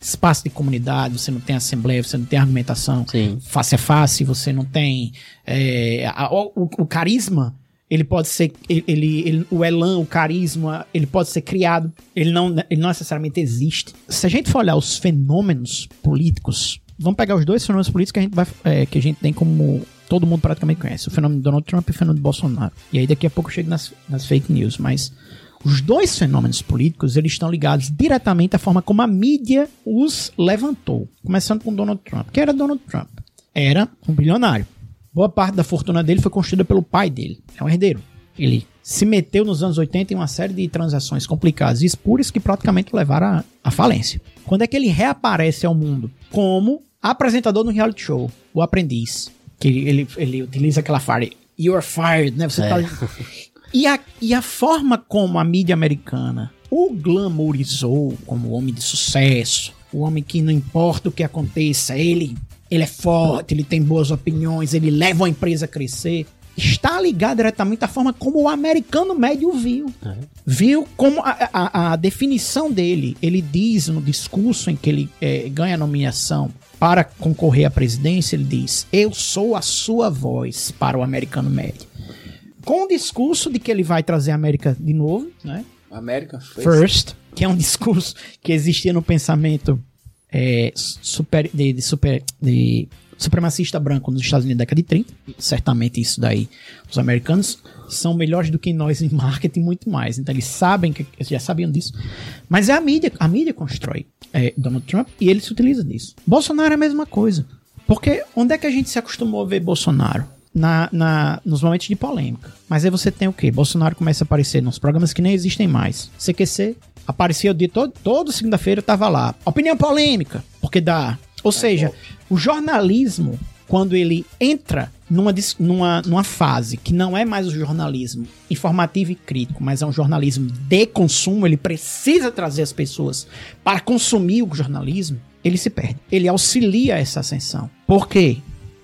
espaço de comunidade, você não tem assembleia, você não tem argumentação Sim. face a face, você não tem é, a- o, o carisma. Ele pode ser, ele, ele- o elan, o carisma, ele pode ser criado. Ele não, ele não necessariamente existe. Se a gente for olhar os fenômenos políticos, vamos pegar os dois fenômenos políticos que a gente, vai, é, que a gente tem como todo mundo praticamente conhece: o fenômeno de Donald Trump e o fenômeno de Bolsonaro. E aí daqui a pouco eu chego nas, nas fake news, mas os dois fenômenos políticos eles estão ligados diretamente à forma como a mídia os levantou. Começando com Donald Trump. Quem era Donald Trump? Era um bilionário. Boa parte da fortuna dele foi construída pelo pai dele. É um herdeiro. Ele se meteu nos anos 80 em uma série de transações complicadas e espúrias que praticamente levaram à, falência. Quando é que ele reaparece ao mundo? Como apresentador no reality show, O Aprendiz. Que ele, ele, ele utiliza aquela frase, you're fired, né? Você É. tá... E a, e a forma como a mídia americana o glamourizou como homem de sucesso, o homem que não importa o que aconteça, ele, ele é forte, ele tem boas opiniões, ele leva a empresa a crescer, está ligado diretamente à forma como o americano médio viu. Viu como a, a- a definição dele, ele diz no discurso em que ele eh, ganha a nomeação para concorrer à presidência, ele diz: Eu sou a sua voz para o americano médio. Com o discurso de que ele vai trazer a América de novo, né? América First. First, que é um discurso que existia no pensamento é, super, de, de super, de supremacista branco nos Estados Unidos da década de 30. Certamente isso daí, os americanos são melhores do que nós em marketing muito mais. Então eles sabem, que eles já sabiam disso. Mas é a mídia, a mídia constrói é, Donald Trump e ele se utiliza disso. Bolsonaro é a mesma coisa. Porque onde é que a gente se acostumou a ver Bolsonaro? Na, na- nos momentos de polêmica. Mas aí você tem o quê? Bolsonaro começa a aparecer nos programas que nem existem mais. CQC aparecia o dia todo, todo segunda-feira tava lá. Opinião polêmica, porque dá. Ou seja, o jornalismo, quando ele entra numa, numa, numa fase que não é mais o jornalismo informativo e crítico, mas é um jornalismo de consumo, ele precisa trazer as pessoas para consumir o jornalismo, ele se perde. Ele auxilia essa ascensão. Por quê?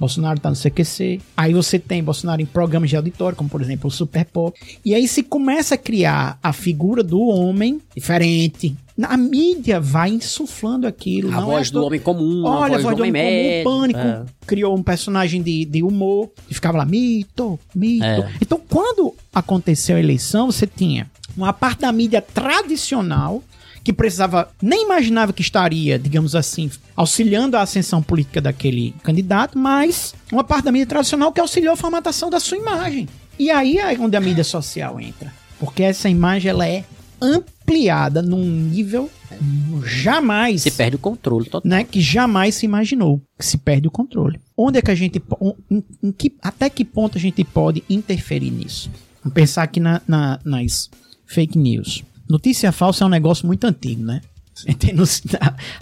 Bolsonaro tá no CQC. Aí você tem Bolsonaro em programas de auditório, como por exemplo o Super Pop. E aí se começa a criar a figura do homem diferente. A mídia vai insuflando aquilo. A não voz é do homem comum, Olha, a voz do homem médio. comum, pânico. É. Criou um personagem de, de humor e ficava lá, mito, mito. É. Então, quando aconteceu a eleição, você tinha uma parte da mídia tradicional que precisava, nem imaginava que estaria, digamos assim, auxiliando a ascensão política daquele candidato, mas uma parte da mídia tradicional que auxiliou a formatação da sua imagem. E aí é onde a mídia social entra. Porque essa imagem ela é ampliada num nível jamais Se perde o controle total. né, que jamais se imaginou, que se perde o controle. Onde é que a gente, em- em que- até que ponto a gente pode interferir nisso? Vamos pensar aqui na- na- nas fake news. Notícia falsa é um negócio muito antigo, né?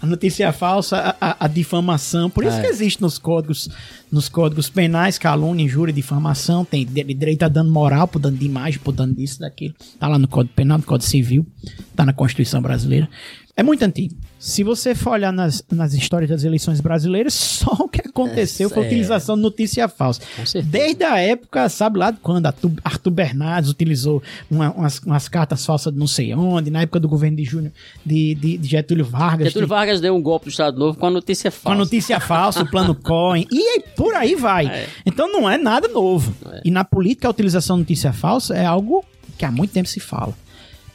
A notícia falsa, a, a- difamação, por isso É. que existe nos códigos, nos códigos penais, calúnia, injúria, difamação, tem direito a dano moral, por dano de imagem, por dano disso, daquilo. Tá lá no Código Penal, no Código Civil, tá na Constituição Brasileira. É muito antigo. Se você for olhar nas, nas histórias das eleições brasileiras, só o que aconteceu foi a É. utilização de notícia falsa. Desde a época, sabe lá de quando? Arthur, Bernardes utilizou uma- umas, umas cartas falsas de não sei onde, na época do governo de Júnior, de, de- de Getúlio Vargas. Getúlio de- Vargas deu um golpe do Estado Novo com a notícia com a falsa. notícia falsa, o plano Cohen, e por aí vai. É. Então não é nada novo. E na política, a utilização de notícia falsa é algo que há muito tempo se fala.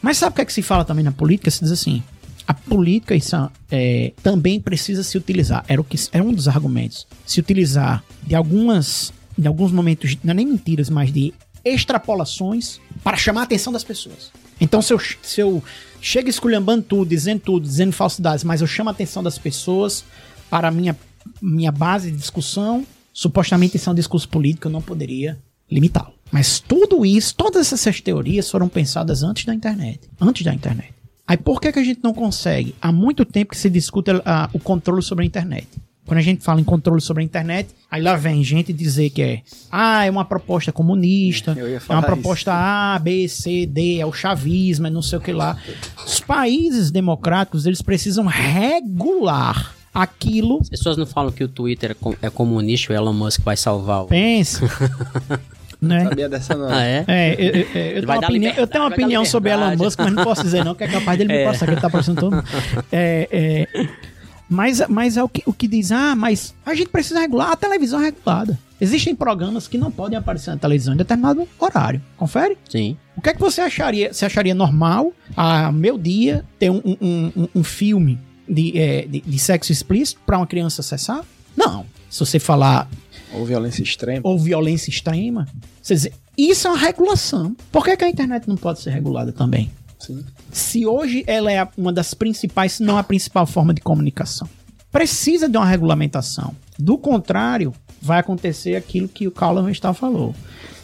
Mas sabe o que é que se fala também na política? Se diz assim, a política isso, é, também precisa se utilizar. Era, o que, era um dos argumentos. Se utilizar de algumas, de alguns momentos, não é nem mentiras, mas de extrapolações para chamar a atenção das pessoas. Então, se eu, se eu chego esculhambando tudo, dizendo tudo, dizendo falsidades, mas eu chamo a atenção das pessoas para a minha, minha base de discussão, supostamente isso é um discurso político, eu não poderia limitá-lo. Mas tudo isso, todas essas teorias foram pensadas antes da internet. Antes da internet. Aí por que, que a gente não consegue? Há muito tempo que se discute ah, o controle sobre a internet. Quando a gente fala em controle sobre a internet, aí lá vem gente dizer que é, ah, é uma proposta comunista, Eu ia é uma proposta A, B, C, D, é o chavismo, é não sei o que lá. Os países democráticos, eles precisam regular aquilo. As pessoas não falam que o Twitter é é comunista e o Elon Musk vai salvar o... Pense. né? Sabia dessa não. Ah, é? É, eu, eu- eu- eu tenho uma opinião, eu tenho uma liberdade, vai dar opinião sobre Elon. Musk, mas não posso dizer não, que é capaz dele me É. passar, que ele tá aparecendo todo. É, é, mas, mas é o que, o que diz, ah, mas a gente precisa regular, a televisão é regulada. Existem programas que não podem aparecer na televisão em determinado horário. Confere? Sim. O que é que você acharia? Você acharia normal, a meu dia, ter um, um, um- um filme de, é, de, de sexo explícito para uma criança acessar? Não. Se você falar Ou violência extrema. ou violência extrema. Dizer, isso é uma regulação. Por que, que a internet não pode ser regulada também? Sim. Se hoje ela é uma das principais, se não a principal forma de comunicação, precisa de uma regulamentação. Do contrário, vai acontecer aquilo que o Carl Rostal falou.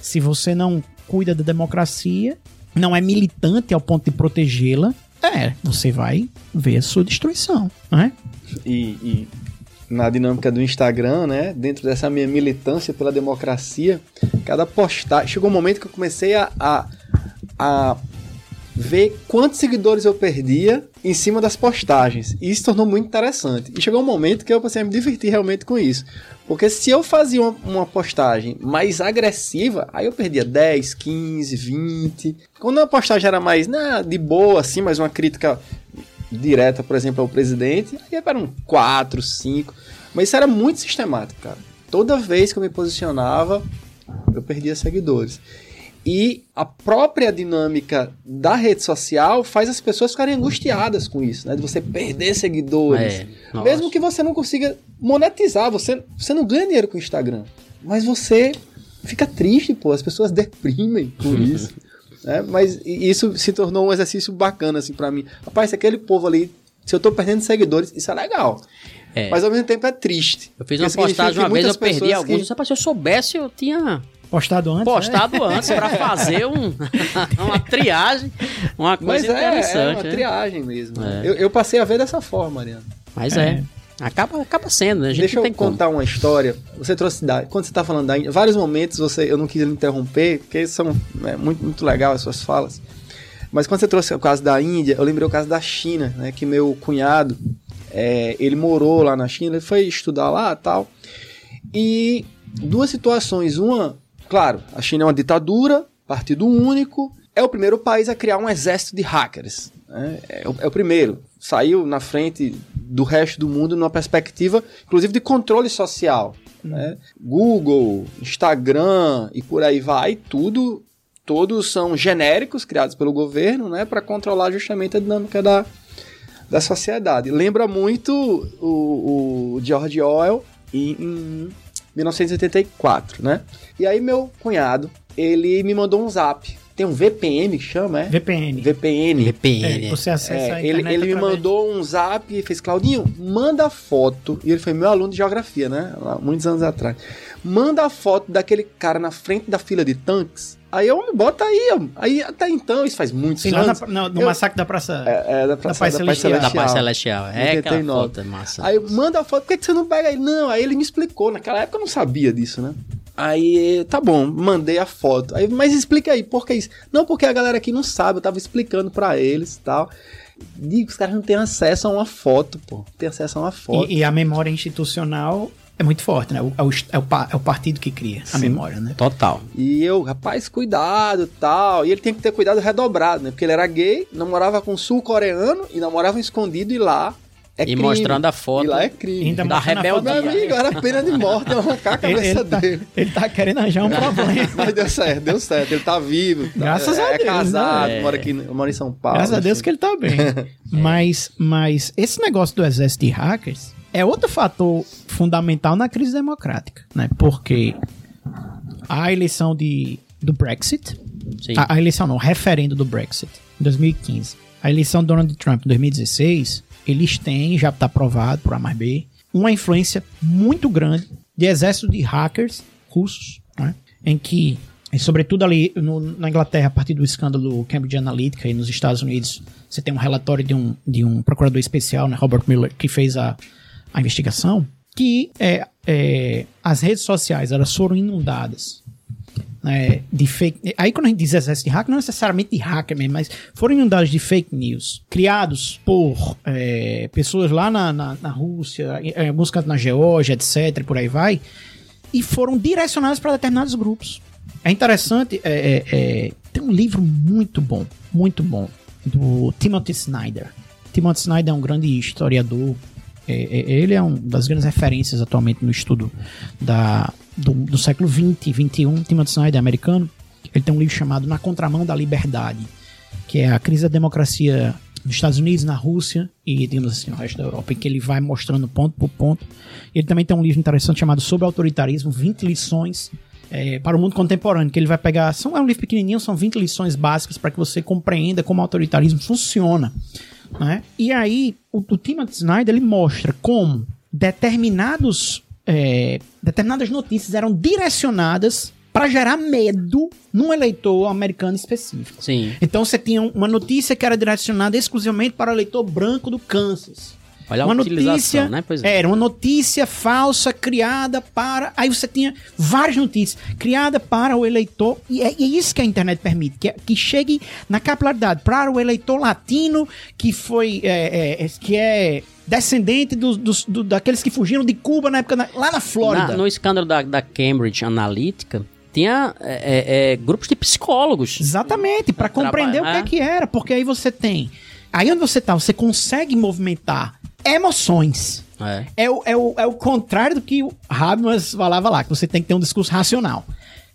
Se você não cuida da democracia, não é militante ao ponto de protegê-la, é, você vai ver a sua destruição, né? E, e na dinâmica do Instagram, né? Dentro dessa minha militância pela democracia, cada postagem. Chegou um momento que eu comecei a, a, a ver quantos seguidores eu perdia em cima das postagens. E isso tornou muito interessante. E chegou um momento que eu passei a me divertir realmente com isso. Porque se eu fazia uma, uma postagem mais agressiva, aí eu perdia 10, 15, 20. Quando a postagem era mais né, de boa, assim, mais uma crítica direta, por exemplo, ao presidente, aí eram 4, 5. Mas isso era muito sistemático, cara. Toda vez que eu me posicionava, eu perdia seguidores. E a própria dinâmica da rede social faz as pessoas ficarem angustiadas com isso, né? De você perder seguidores. É. Mesmo que você não consiga monetizar, você, você não ganha dinheiro com o Instagram. Mas você fica triste, pô. As pessoas deprimem com isso. Né? Mas isso se tornou um exercício bacana, assim, para mim. Rapaz, se aquele povo ali, se eu tô perdendo seguidores, isso é legal. É. Mas ao mesmo tempo é triste. Eu fiz uma postagem uma vez, eu perdi alguns. que- Rapaz, Se eu soubesse, eu tinha Postado antes. né? postado antes pra fazer um, uma triagem, uma Mas coisa é, é interessante. uma né? triagem mesmo. É. Eu, eu passei a ver dessa forma, Mariana. Mas é. Acaba, acaba sendo, né? A gente Deixa eu tem como. contar uma história. Você trouxe da, quando você está falando da Índia, vários momentos você, eu não quis interromper, porque são é, muito, muito legal as suas falas. Mas quando você trouxe o caso da Índia, eu lembrei o caso da China, né? Que meu cunhado, é, ele morou lá na China, ele foi estudar lá tal. E duas situações. Uma, claro, a China é uma ditadura, partido único, é o primeiro país a criar um exército de hackers. né? É, o, é o primeiro. Saiu na frente do resto do mundo numa perspectiva, inclusive, de controle social. né? Google, Instagram e por aí vai, tudo. Todos são genéricos criados pelo governo, né, para controlar justamente a dinâmica da, da sociedade. Lembra muito o, o George Orwell em, em 1984, né? E aí meu cunhado, ele me mandou um zap. Tem um VPN que chama, é? VPN. VPN. VPN. É, você acessa a É, ele, internet ele me mandou um zap e fez, Claudinho, manda foto. E ele foi meu aluno de geografia, né? Lá, muitos anos atrás. Manda a foto daquele cara na frente da fila de tanques. Aí eu me bota aí. Aí até então, isso faz Sim, lá anos. na- no, no Eu- massacre da Praça. É, é da, Praça- Paz da Paz Celestial. Da Paz Celestial. É aquela 89. foto, é massa. Aí manda a foto, por que, que você não pega ele? Não, aí ele me explicou. Naquela época eu não sabia disso, né? Aí, tá bom, mandei a foto. Aí, mas explica aí, por que isso? Não, porque a galera aqui não sabe, eu tava explicando pra eles e tal. Digo, os caras não têm acesso a uma foto, pô. Não tem acesso a uma foto. E, e a memória institucional é muito forte, né? O- É o, é o é o partido que cria a Sim. memória, né? Total. E eu, rapaz, cuidado tal. E ele tem que ter cuidado redobrado, né? Porque ele era gay, namorava com um sul-coreano e namorava escondido e lá é e crime. mostrando a foto. E lá é crime. Ainda Da a rebeldia. Meu amigo, era pena de morte, eu arrancar a Ele, cabeça ele, tá, dele. ele tá querendo arranjar um problema. Mas deu certo, deu certo. Ele tá vivo. tá- Graças é, a é Deus, casado, né? mora aqui, mora em São Paulo. Graças a Deus enfim. que ele tá bem. mas, mas esse negócio do exército de hackers é outro fator fundamental na crise democrática, né? Porque a eleição de, do Brexit, Sim. a, a eleição não, o referendo do Brexit, em 2015, a eleição do Donald Trump em 2016, eles têm, já está provado por A mais B, uma influência muito grande de exército de hackers russos, né? em que, sobretudo ali no- na Inglaterra, a partir do escândalo Cambridge Analytica e nos Estados Unidos, você tem um relatório de um, de um procurador especial, né, Robert Miller, que fez a, a investigação, que é, é, as redes sociais elas foram inundadas né, de fake. Aí quando a gente diz exército de hacker, não necessariamente de hacker mesmo, mas foram inundados de fake news criados por é, pessoas lá na, na, na Rússia, em alguns cantos na Geórgia, etc. por aí vai, e foram direcionados para determinados grupos. É interessante, é, é, é, tem um livro muito bom, muito bom, do Timothy Snyder. Timothy Snyder é um grande historiador. é, é, ele é uma das grandes referências atualmente no estudo da, do, do século XX, XXI. Timothy Snyder é americano. Ele tem um livro chamado Na Contramão da Liberdade, que é a crise da democracia nos Estados Unidos, na Rússia e, digamos assim, no resto da Europa, em que ele vai mostrando ponto por ponto. Ele também tem um livro interessante chamado Sobre Autoritarismo, 20 lições é, para o mundo contemporâneo, que ele vai pegar, são, é um livro pequenininho, são 20 lições básicas para que você compreenda como o autoritarismo funciona. né? E aí, o, o Timothy Snyder, ele mostra como determinados, é, determinadas notícias eram direcionadas para gerar medo num eleitor americano específico. Sim. Então você tinha uma notícia que era direcionada exclusivamente para o eleitor branco do Kansas. Olha uma notícia, né? Pois é. Era uma notícia falsa criada para. Aí você tinha várias notícias criada para o eleitor. E é, e é isso que a internet permite, que, é- que chegue na capilaridade para o eleitor latino que foi. é, é, que é descendente dos, dos- do- daqueles que fugiram de Cuba na época. na- lá na Flórida. Na- no escândalo da, da Cambridge Analytica, tinha é, é, é, grupos de psicólogos. Exatamente, para compreender o que é que era, porque aí você tem. Aí onde você tá, você consegue movimentar emoções. É. É o, é o, é o contrário do que o Habermas falava lá, que você tem que ter um discurso racional.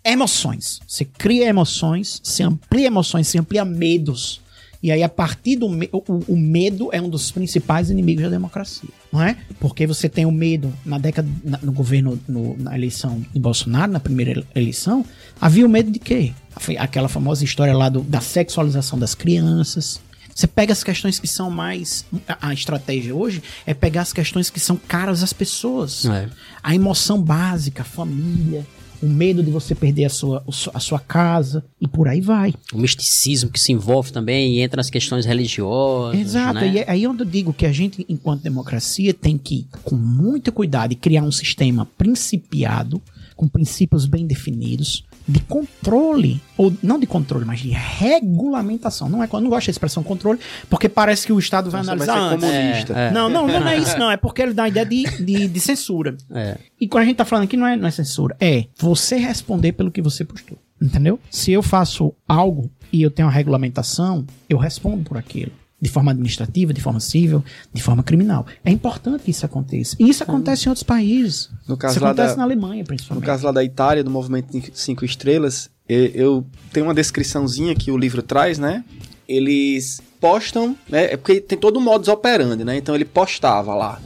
Emoções. Você cria emoções, você amplia emoções, você amplia medos. E aí, a partir do me- o, o medo é um dos principais inimigos da democracia, não é? Porque você tem o medo na década, na- no governo, no- na eleição de Bolsonaro, na primeira ele- eleição, havia o medo de quê? Aquela famosa história lá do- da sexualização das crianças. Você pega as questões que são mais. A, a estratégia hoje é pegar as questões que são caras às pessoas. É. A emoção básica, a família, o medo de você perder a sua, a sua casa e por aí vai. O misticismo que se envolve também e entra nas questões religiosas. Exato, né? e é aí onde eu digo que a gente, enquanto democracia, tem que, com muito cuidado, criar um sistema principiado, com princípios bem definidos, de controle, ou não de controle, mas de regulamentação. Não é, eu não gosto da expressão controle, porque parece que o Estado vai Você vai analisar ser antes. comunista. É. Não, não, não é isso, não. É porque ele dá a ideia de, de, de censura. É. E quando a gente tá falando aqui, não é, não é censura. É você responder pelo que você postou. Entendeu? Se eu faço algo e eu tenho uma regulamentação, eu respondo por aquilo. De forma administrativa, de forma civil, de forma criminal. É importante que isso aconteça. E isso acontece em outros países. No caso isso lá acontece da- na Alemanha, No principalmente. caso lá da Itália, do movimento cinco estrelas, eu tenho uma descriçãozinha que o livro traz, né? Eles postam, né? É porque tem todo o modus operandi, né? Então ele postava lá.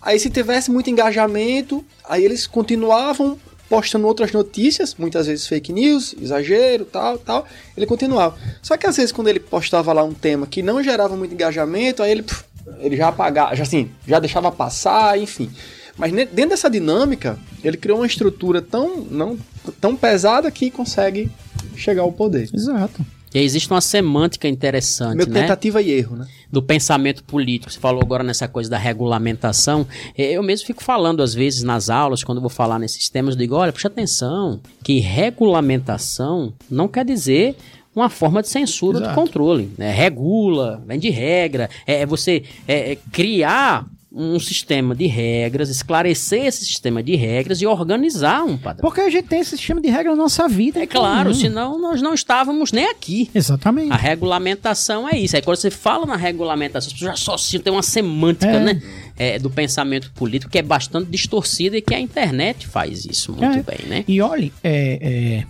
Aí se tivesse muito engajamento, aí eles continuavam postando outras notícias, muitas vezes fake news, exagero, tal, tal. Ele continuava. Só que às vezes quando ele postava lá um tema que não gerava muito engajamento, aí ele, puf, ele já apagava, já assim, já deixava passar, enfim. Mas dentro dessa dinâmica, ele criou uma estrutura tão, não, tão pesada que consegue chegar ao poder. Exato. E aí existe uma semântica interessante, Meio né? tentativa e erro, né? do pensamento político. Você falou agora nessa coisa da regulamentação. Eh, Eu mesmo fico falando às vezes nas aulas, quando eu vou falar nesses temas, eu digo, olha, preste atenção, que regulamentação não quer dizer uma forma de censura ou de Exato. controle. né? Regula, vem de regra. É, é você é, é criar um sistema de regras, esclarecer esse sistema de regras e organizar um padrão. Porque a gente tem esse sistema de regra na nossa vida. É claro, Hum. senão nós não estávamos nem aqui. Exatamente. A regulamentação é isso. Aí quando você fala na regulamentação, as pessoas já associam, tem uma semântica, É. né? é, do pensamento político que é bastante distorcida e que a internet faz isso muito É. bem, né? E olhe, é,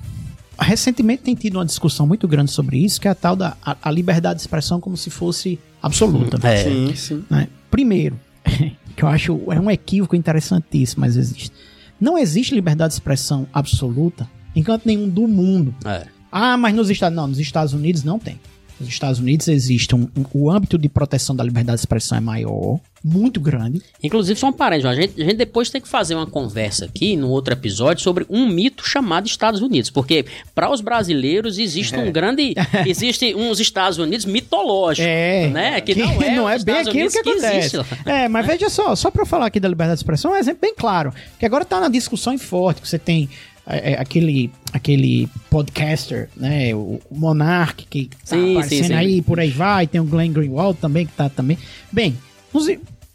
é, recentemente tem tido uma discussão muito grande sobre isso, que é a tal da a, a liberdade de expressão como se fosse absoluta. É. Sim, sim. né? Primeiro, que eu acho é um equívoco interessantíssimo, mas existe. Não existe liberdade de expressão absoluta em canto nenhum do mundo. É. Ah, mas nos Estados não, nos Estados Unidos não tem. Nos Estados Unidos existe um, um- o âmbito de proteção da liberdade de expressão é maior, muito grande. Inclusive, só um parênteses, a gente, a gente depois tem que fazer uma conversa aqui, num outro episódio, sobre um mito chamado Estados Unidos. Porque, para os brasileiros, existe um grande. Existe uns Estados Unidos mitológicos. É, né? Que, não é, os bem Estados aquilo Unidos que acontece. existe lá. É, mas veja só, só eu falar aqui da liberdade de expressão, é um exemplo bem claro. Que agora tá na discussão em forte, que você tem é, é, aquele, aquele podcaster, né, o, o Monark, que tá Sim, aparecendo sim, sim. aí, por aí vai, tem o Glenn Greenwald também, que tá também. Bem, nos,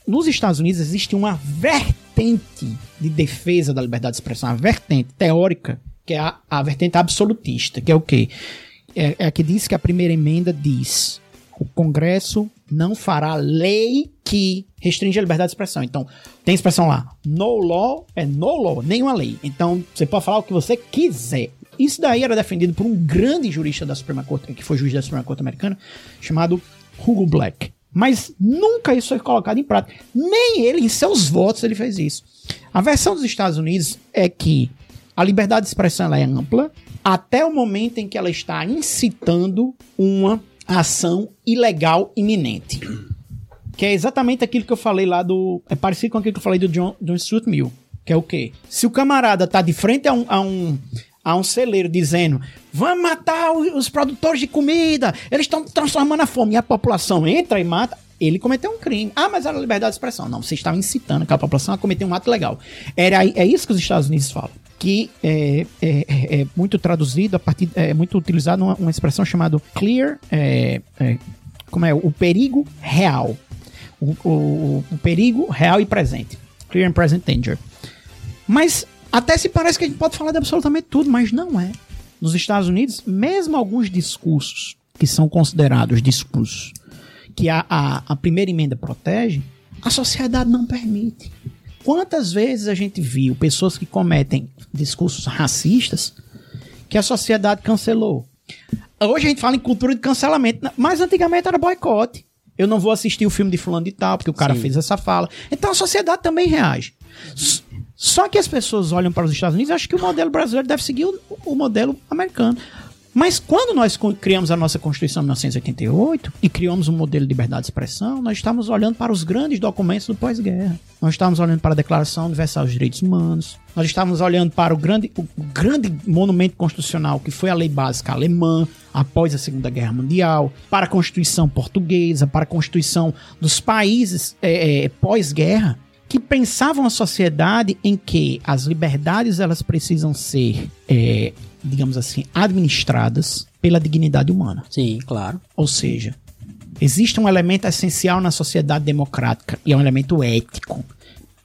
nos Estados Unidos existe uma vertente de defesa da liberdade de expressão, uma vertente teórica, que é a, a vertente absolutista, que é o quê? É, é a que diz que a primeira emenda diz o Congresso não fará lei que restringe a liberdade de expressão. Então, tem expressão lá, no law é no law, nenhuma lei. Então, você pode falar o que você quiser. Isso daí era defendido por um grande jurista da Suprema Corte, que foi juiz da Suprema Corte americana, chamado Hugo Black. Mas nunca isso foi colocado em prática. Nem ele, em seus votos, ele fez isso. A versão dos Estados Unidos é que a liberdade de expressão é ampla até o momento em que ela está incitando uma ação ilegal iminente. Que é exatamente aquilo que eu falei lá do. É parecido com aquilo que eu falei do John, John Stuart Mill. Que é o quê? Se o camarada tá de frente a um, a um, a um celeiro dizendo: vamos matar o- os produtores de comida, eles estão transformando a fome, e a população entra e mata. Ele cometeu um crime. Ah, mas era liberdade de expressão. Não, você estava incitando aquela população a cometer um ato legal. Era, é isso que os Estados Unidos falam. Que é, é- é- é muito traduzido, a partir, é muito utilizado uma, uma expressão chamada clear. é, é, como é? O perigo real. O, o- o perigo real e presente. Clear and present danger. Mas até se parece que a gente pode falar de absolutamente tudo, mas não é. Nos Estados Unidos, mesmo alguns discursos que são considerados discursos que a, a, a primeira emenda protege, a sociedade não permite. Quantas vezes a gente viu pessoas que cometem discursos racistas que a sociedade cancelou? Hoje a gente fala em cultura de cancelamento, mas antigamente era boicote. Eu não vou assistir o filme de fulano de tal, porque o cara Sim. fez essa fala. Então a sociedade também reage. Só que as pessoas olham para os Estados Unidos e acham que o modelo brasileiro deve seguir o, o modelo americano. Mas quando nós criamos a nossa Constituição em 1988 e criamos um modelo de liberdade de expressão, nós estamos olhando para os grandes documentos do pós-guerra. Nós estamos olhando para a Declaração Universal dos Direitos Humanos. Nós estamos olhando para o grande, o grande monumento constitucional que foi a Lei Básica Alemã após a Segunda Guerra Mundial, para a Constituição Portuguesa, para a Constituição dos países é, é, pós-guerra que pensavam a sociedade em que as liberdades elas precisam ser, é, digamos assim, administradas pela dignidade humana. Sim, claro. Ou seja, existe um elemento essencial na sociedade democrática e é um elemento ético.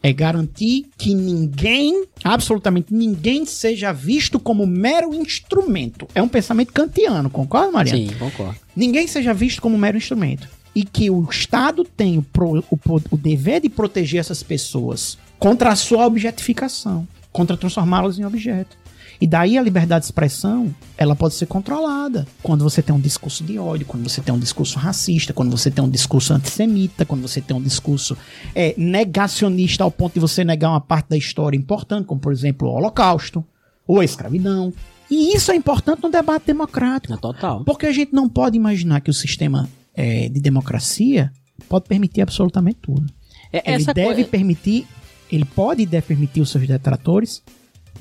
É garantir que ninguém, absolutamente ninguém, seja visto como mero instrumento. É um pensamento kantiano, concorda, Mariana? Sim, concordo. ninguém seja visto como mero instrumento. E que o Estado tem o, pro- o o dever de proteger essas pessoas contra a sua objetificação, contra transformá-las em objeto. E daí a liberdade de expressão, ela pode ser controlada. Quando você tem um discurso de ódio, quando você tem um discurso racista, quando você tem um discurso antissemita, quando você tem um discurso é, negacionista ao ponto de você negar uma parte da história importante, como por exemplo o Holocausto ou a escravidão. E isso é importante no debate democrático. É total. Porque a gente não pode imaginar que o sistema é, de democracia pode permitir absolutamente tudo. É, Ele deve coisa- permitir, ele pode e deve permitir os seus detratores,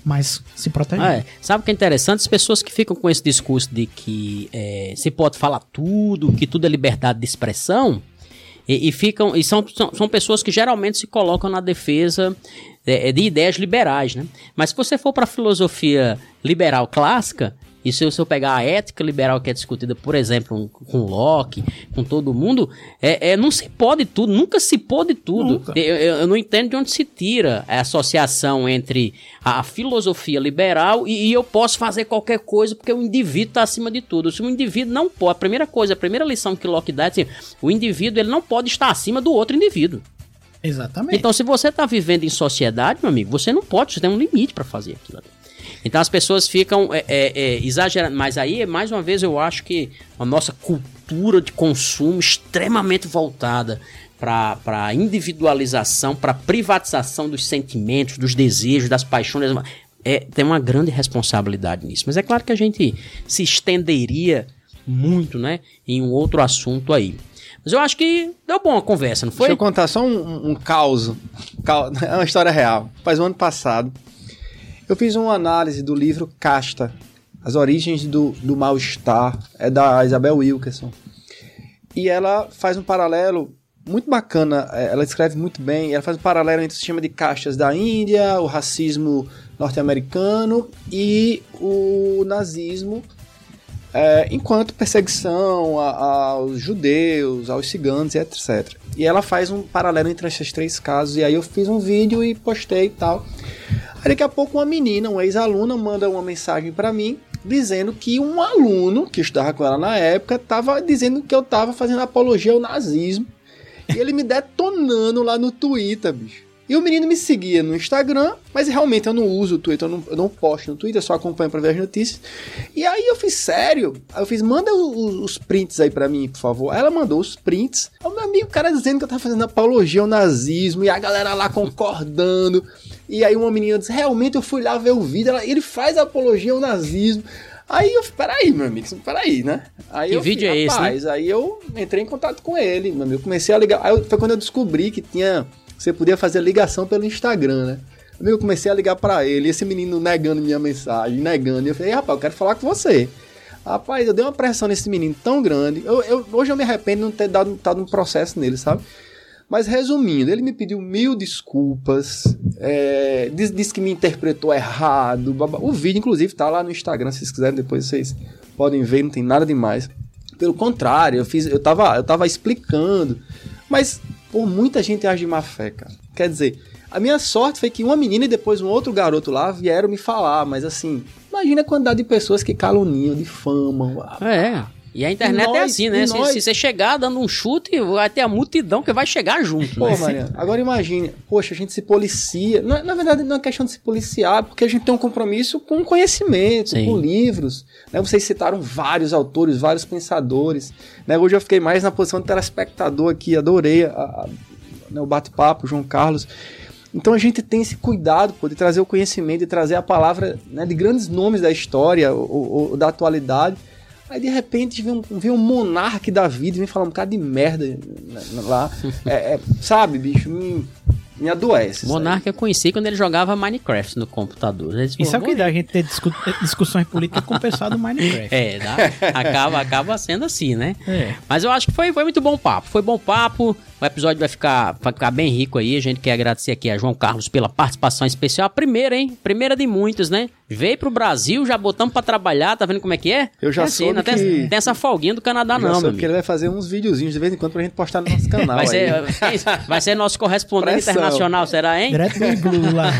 mas se proteger. Ah, é. Sabe o que é interessante? As pessoas que ficam com esse discurso de que é, se pode falar tudo, que tudo é liberdade de expressão, e, e ficam e são, são, são pessoas que geralmente se colocam na defesa é, de ideias liberais, né? Mas se você for para a filosofia liberal clássica, e se eu, se eu pegar a ética liberal que é discutida, por exemplo, com Locke, com todo mundo, é, é, não se pode tudo, nunca se pode tudo. Eu, eu- eu não entendo de onde se tira a associação entre a filosofia liberal e, e eu posso fazer qualquer coisa porque o indivíduo está acima de tudo. Se o indivíduo não pode, a primeira coisa, a primeira lição que Locke dá é assim, o indivíduo ele não pode estar acima do outro indivíduo. Exatamente. Então, se você está vivendo em sociedade, meu amigo, você não pode, você tem um limite para fazer aquilo ali. Então as pessoas ficam é, é, é, exagerando, mas aí, mais uma vez, eu acho que a nossa cultura de consumo extremamente voltada para individualização, para privatização dos sentimentos, dos desejos, das paixões, é, tem uma grande responsabilidade nisso. Mas é claro que a gente se estenderia muito, né, em um outro assunto aí. Mas eu acho que deu bom a conversa, não foi? Deixa eu contar só um, um, caos. É uma história real. Faz um ano passado, eu fiz uma análise do livro Casta, As Origens do, do Mal-Estar, é da Isabel Wilkerson. E ela faz um paralelo muito bacana, é, ela escreve muito bem, ela faz um paralelo entre o sistema de castas da Índia, o racismo norte-americano e o nazismo é, enquanto perseguição a- aos judeus, aos ciganos etc. E ela faz um paralelo entre esses três casos, e aí eu fiz um vídeo e postei e tal. Aí daqui a pouco uma menina, uma ex-aluna, manda uma mensagem pra mim dizendo que um aluno que estudava com ela na época estava dizendo que eu estava fazendo apologia ao nazismo. E ele me detonando lá no Twitter, bicho. E o menino me seguia no Instagram, mas realmente eu não uso o Twitter, eu não, eu não posto no Twitter, só acompanho pra ver as notícias. E aí eu fiz, sério? Eu fiz, manda o- os, prints aí pra mim, por favor. Aí ela mandou os prints. O meu amigo, o cara dizendo que eu tava fazendo apologia ao nazismo, e a galera lá concordando. E aí uma menina disse, realmente eu fui lá ver o vídeo, ela- ele faz apologia ao nazismo. Aí eu, peraí, meu amigo, peraí, né? Aí Que eu vídeo é esse, rapaz, aí eu entrei em contato com ele, meu amigo. Comecei a ligar. Aí foi quando eu descobri que tinha. Você podia fazer ligação pelo Instagram, né? Eu comecei a ligar pra ele, esse menino negando minha mensagem, negando. E eu falei, rapaz, eu quero falar com você. Rapaz, eu dei uma pressão nesse menino tão grande. Eu, eu- hoje eu me arrependo de não ter dado, dado um processo nele, sabe? Mas resumindo, ele me pediu mil desculpas, é, disse, disse que me interpretou errado. babá. O vídeo, inclusive, tá lá no Instagram, se vocês quiserem, depois vocês podem ver, não tem nada demais. Pelo contrário, eu fiz, eu tava, eu tava explicando. Mas, por muita gente age de má fé, cara. Quer dizer, a minha sorte foi que uma menina e depois um outro garoto lá vieram me falar, mas assim, imagina a quantidade de pessoas que caluniam, difamam. É. E a internet E é nós- assim, né? Se, nós- se você chegar dando um chute, vai ter a multidão que vai chegar junto. Pô, né? Mariana, agora imagine, poxa, a gente se policia. Não é- na verdade, não é questão de se policiar, porque a gente tem um compromisso com conhecimento, Sim. com livros. Né? Vocês citaram vários autores, vários pensadores. Né? Hoje eu fiquei mais na posição de telespectador aqui, adorei a- a- né, o bate-papo, João Carlos. Então a gente tem esse cuidado pô, de trazer o conhecimento, de trazer a palavra né, de grandes nomes da história ou, ou- ou da atualidade. Aí de repente vem um, vem um monarca da vida e vem falar um bocado de merda lá. É, é, sabe, bicho, me, adoece. sabe? Monarca eu conheci quando ele jogava Minecraft no computador. Disse, Isso é o "Pô, que dá a gente ter discu- discussões políticas com o pessoal do Minecraft. É, dá- acaba, acaba sendo assim, né? É. Mas eu acho que foi, foi muito bom papo. Foi bom papo. O episódio vai ficar, vai ficar bem rico aí. A gente quer agradecer aqui a João Carlos pela participação especial. A primeira, hein? Primeira de muitas, né? Veio pro Brasil, já botamos pra trabalhar. Tá vendo como é que é? Eu já é assim, soube não tem, que- tem essa folguinha do Canadá, Já não, soube meu que amigo. ele vai fazer uns videozinhos de vez em quando pra gente postar no nosso canal. Vai ser, aí. vai ser nosso correspondente Pressão. internacional, será, hein? Direto do Iglu lá.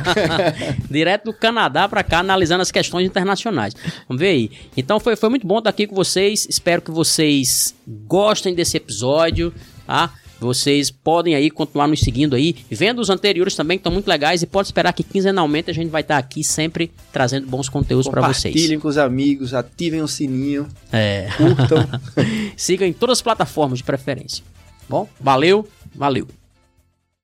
Direto do Canadá pra cá, analisando as questões internacionais. Vamos ver aí. Então foi, foi muito bom estar aqui com vocês. Espero que vocês gostem desse episódio, tá? Vocês podem aí continuar nos seguindo aí, vendo os anteriores também, que estão muito legais, e pode esperar que quinzenalmente a gente vai estar aqui sempre trazendo bons conteúdos para vocês. Compartilhem com os amigos, ativem o sininho, É. curtam. Siga em todas as plataformas de preferência. Bom, valeu, valeu.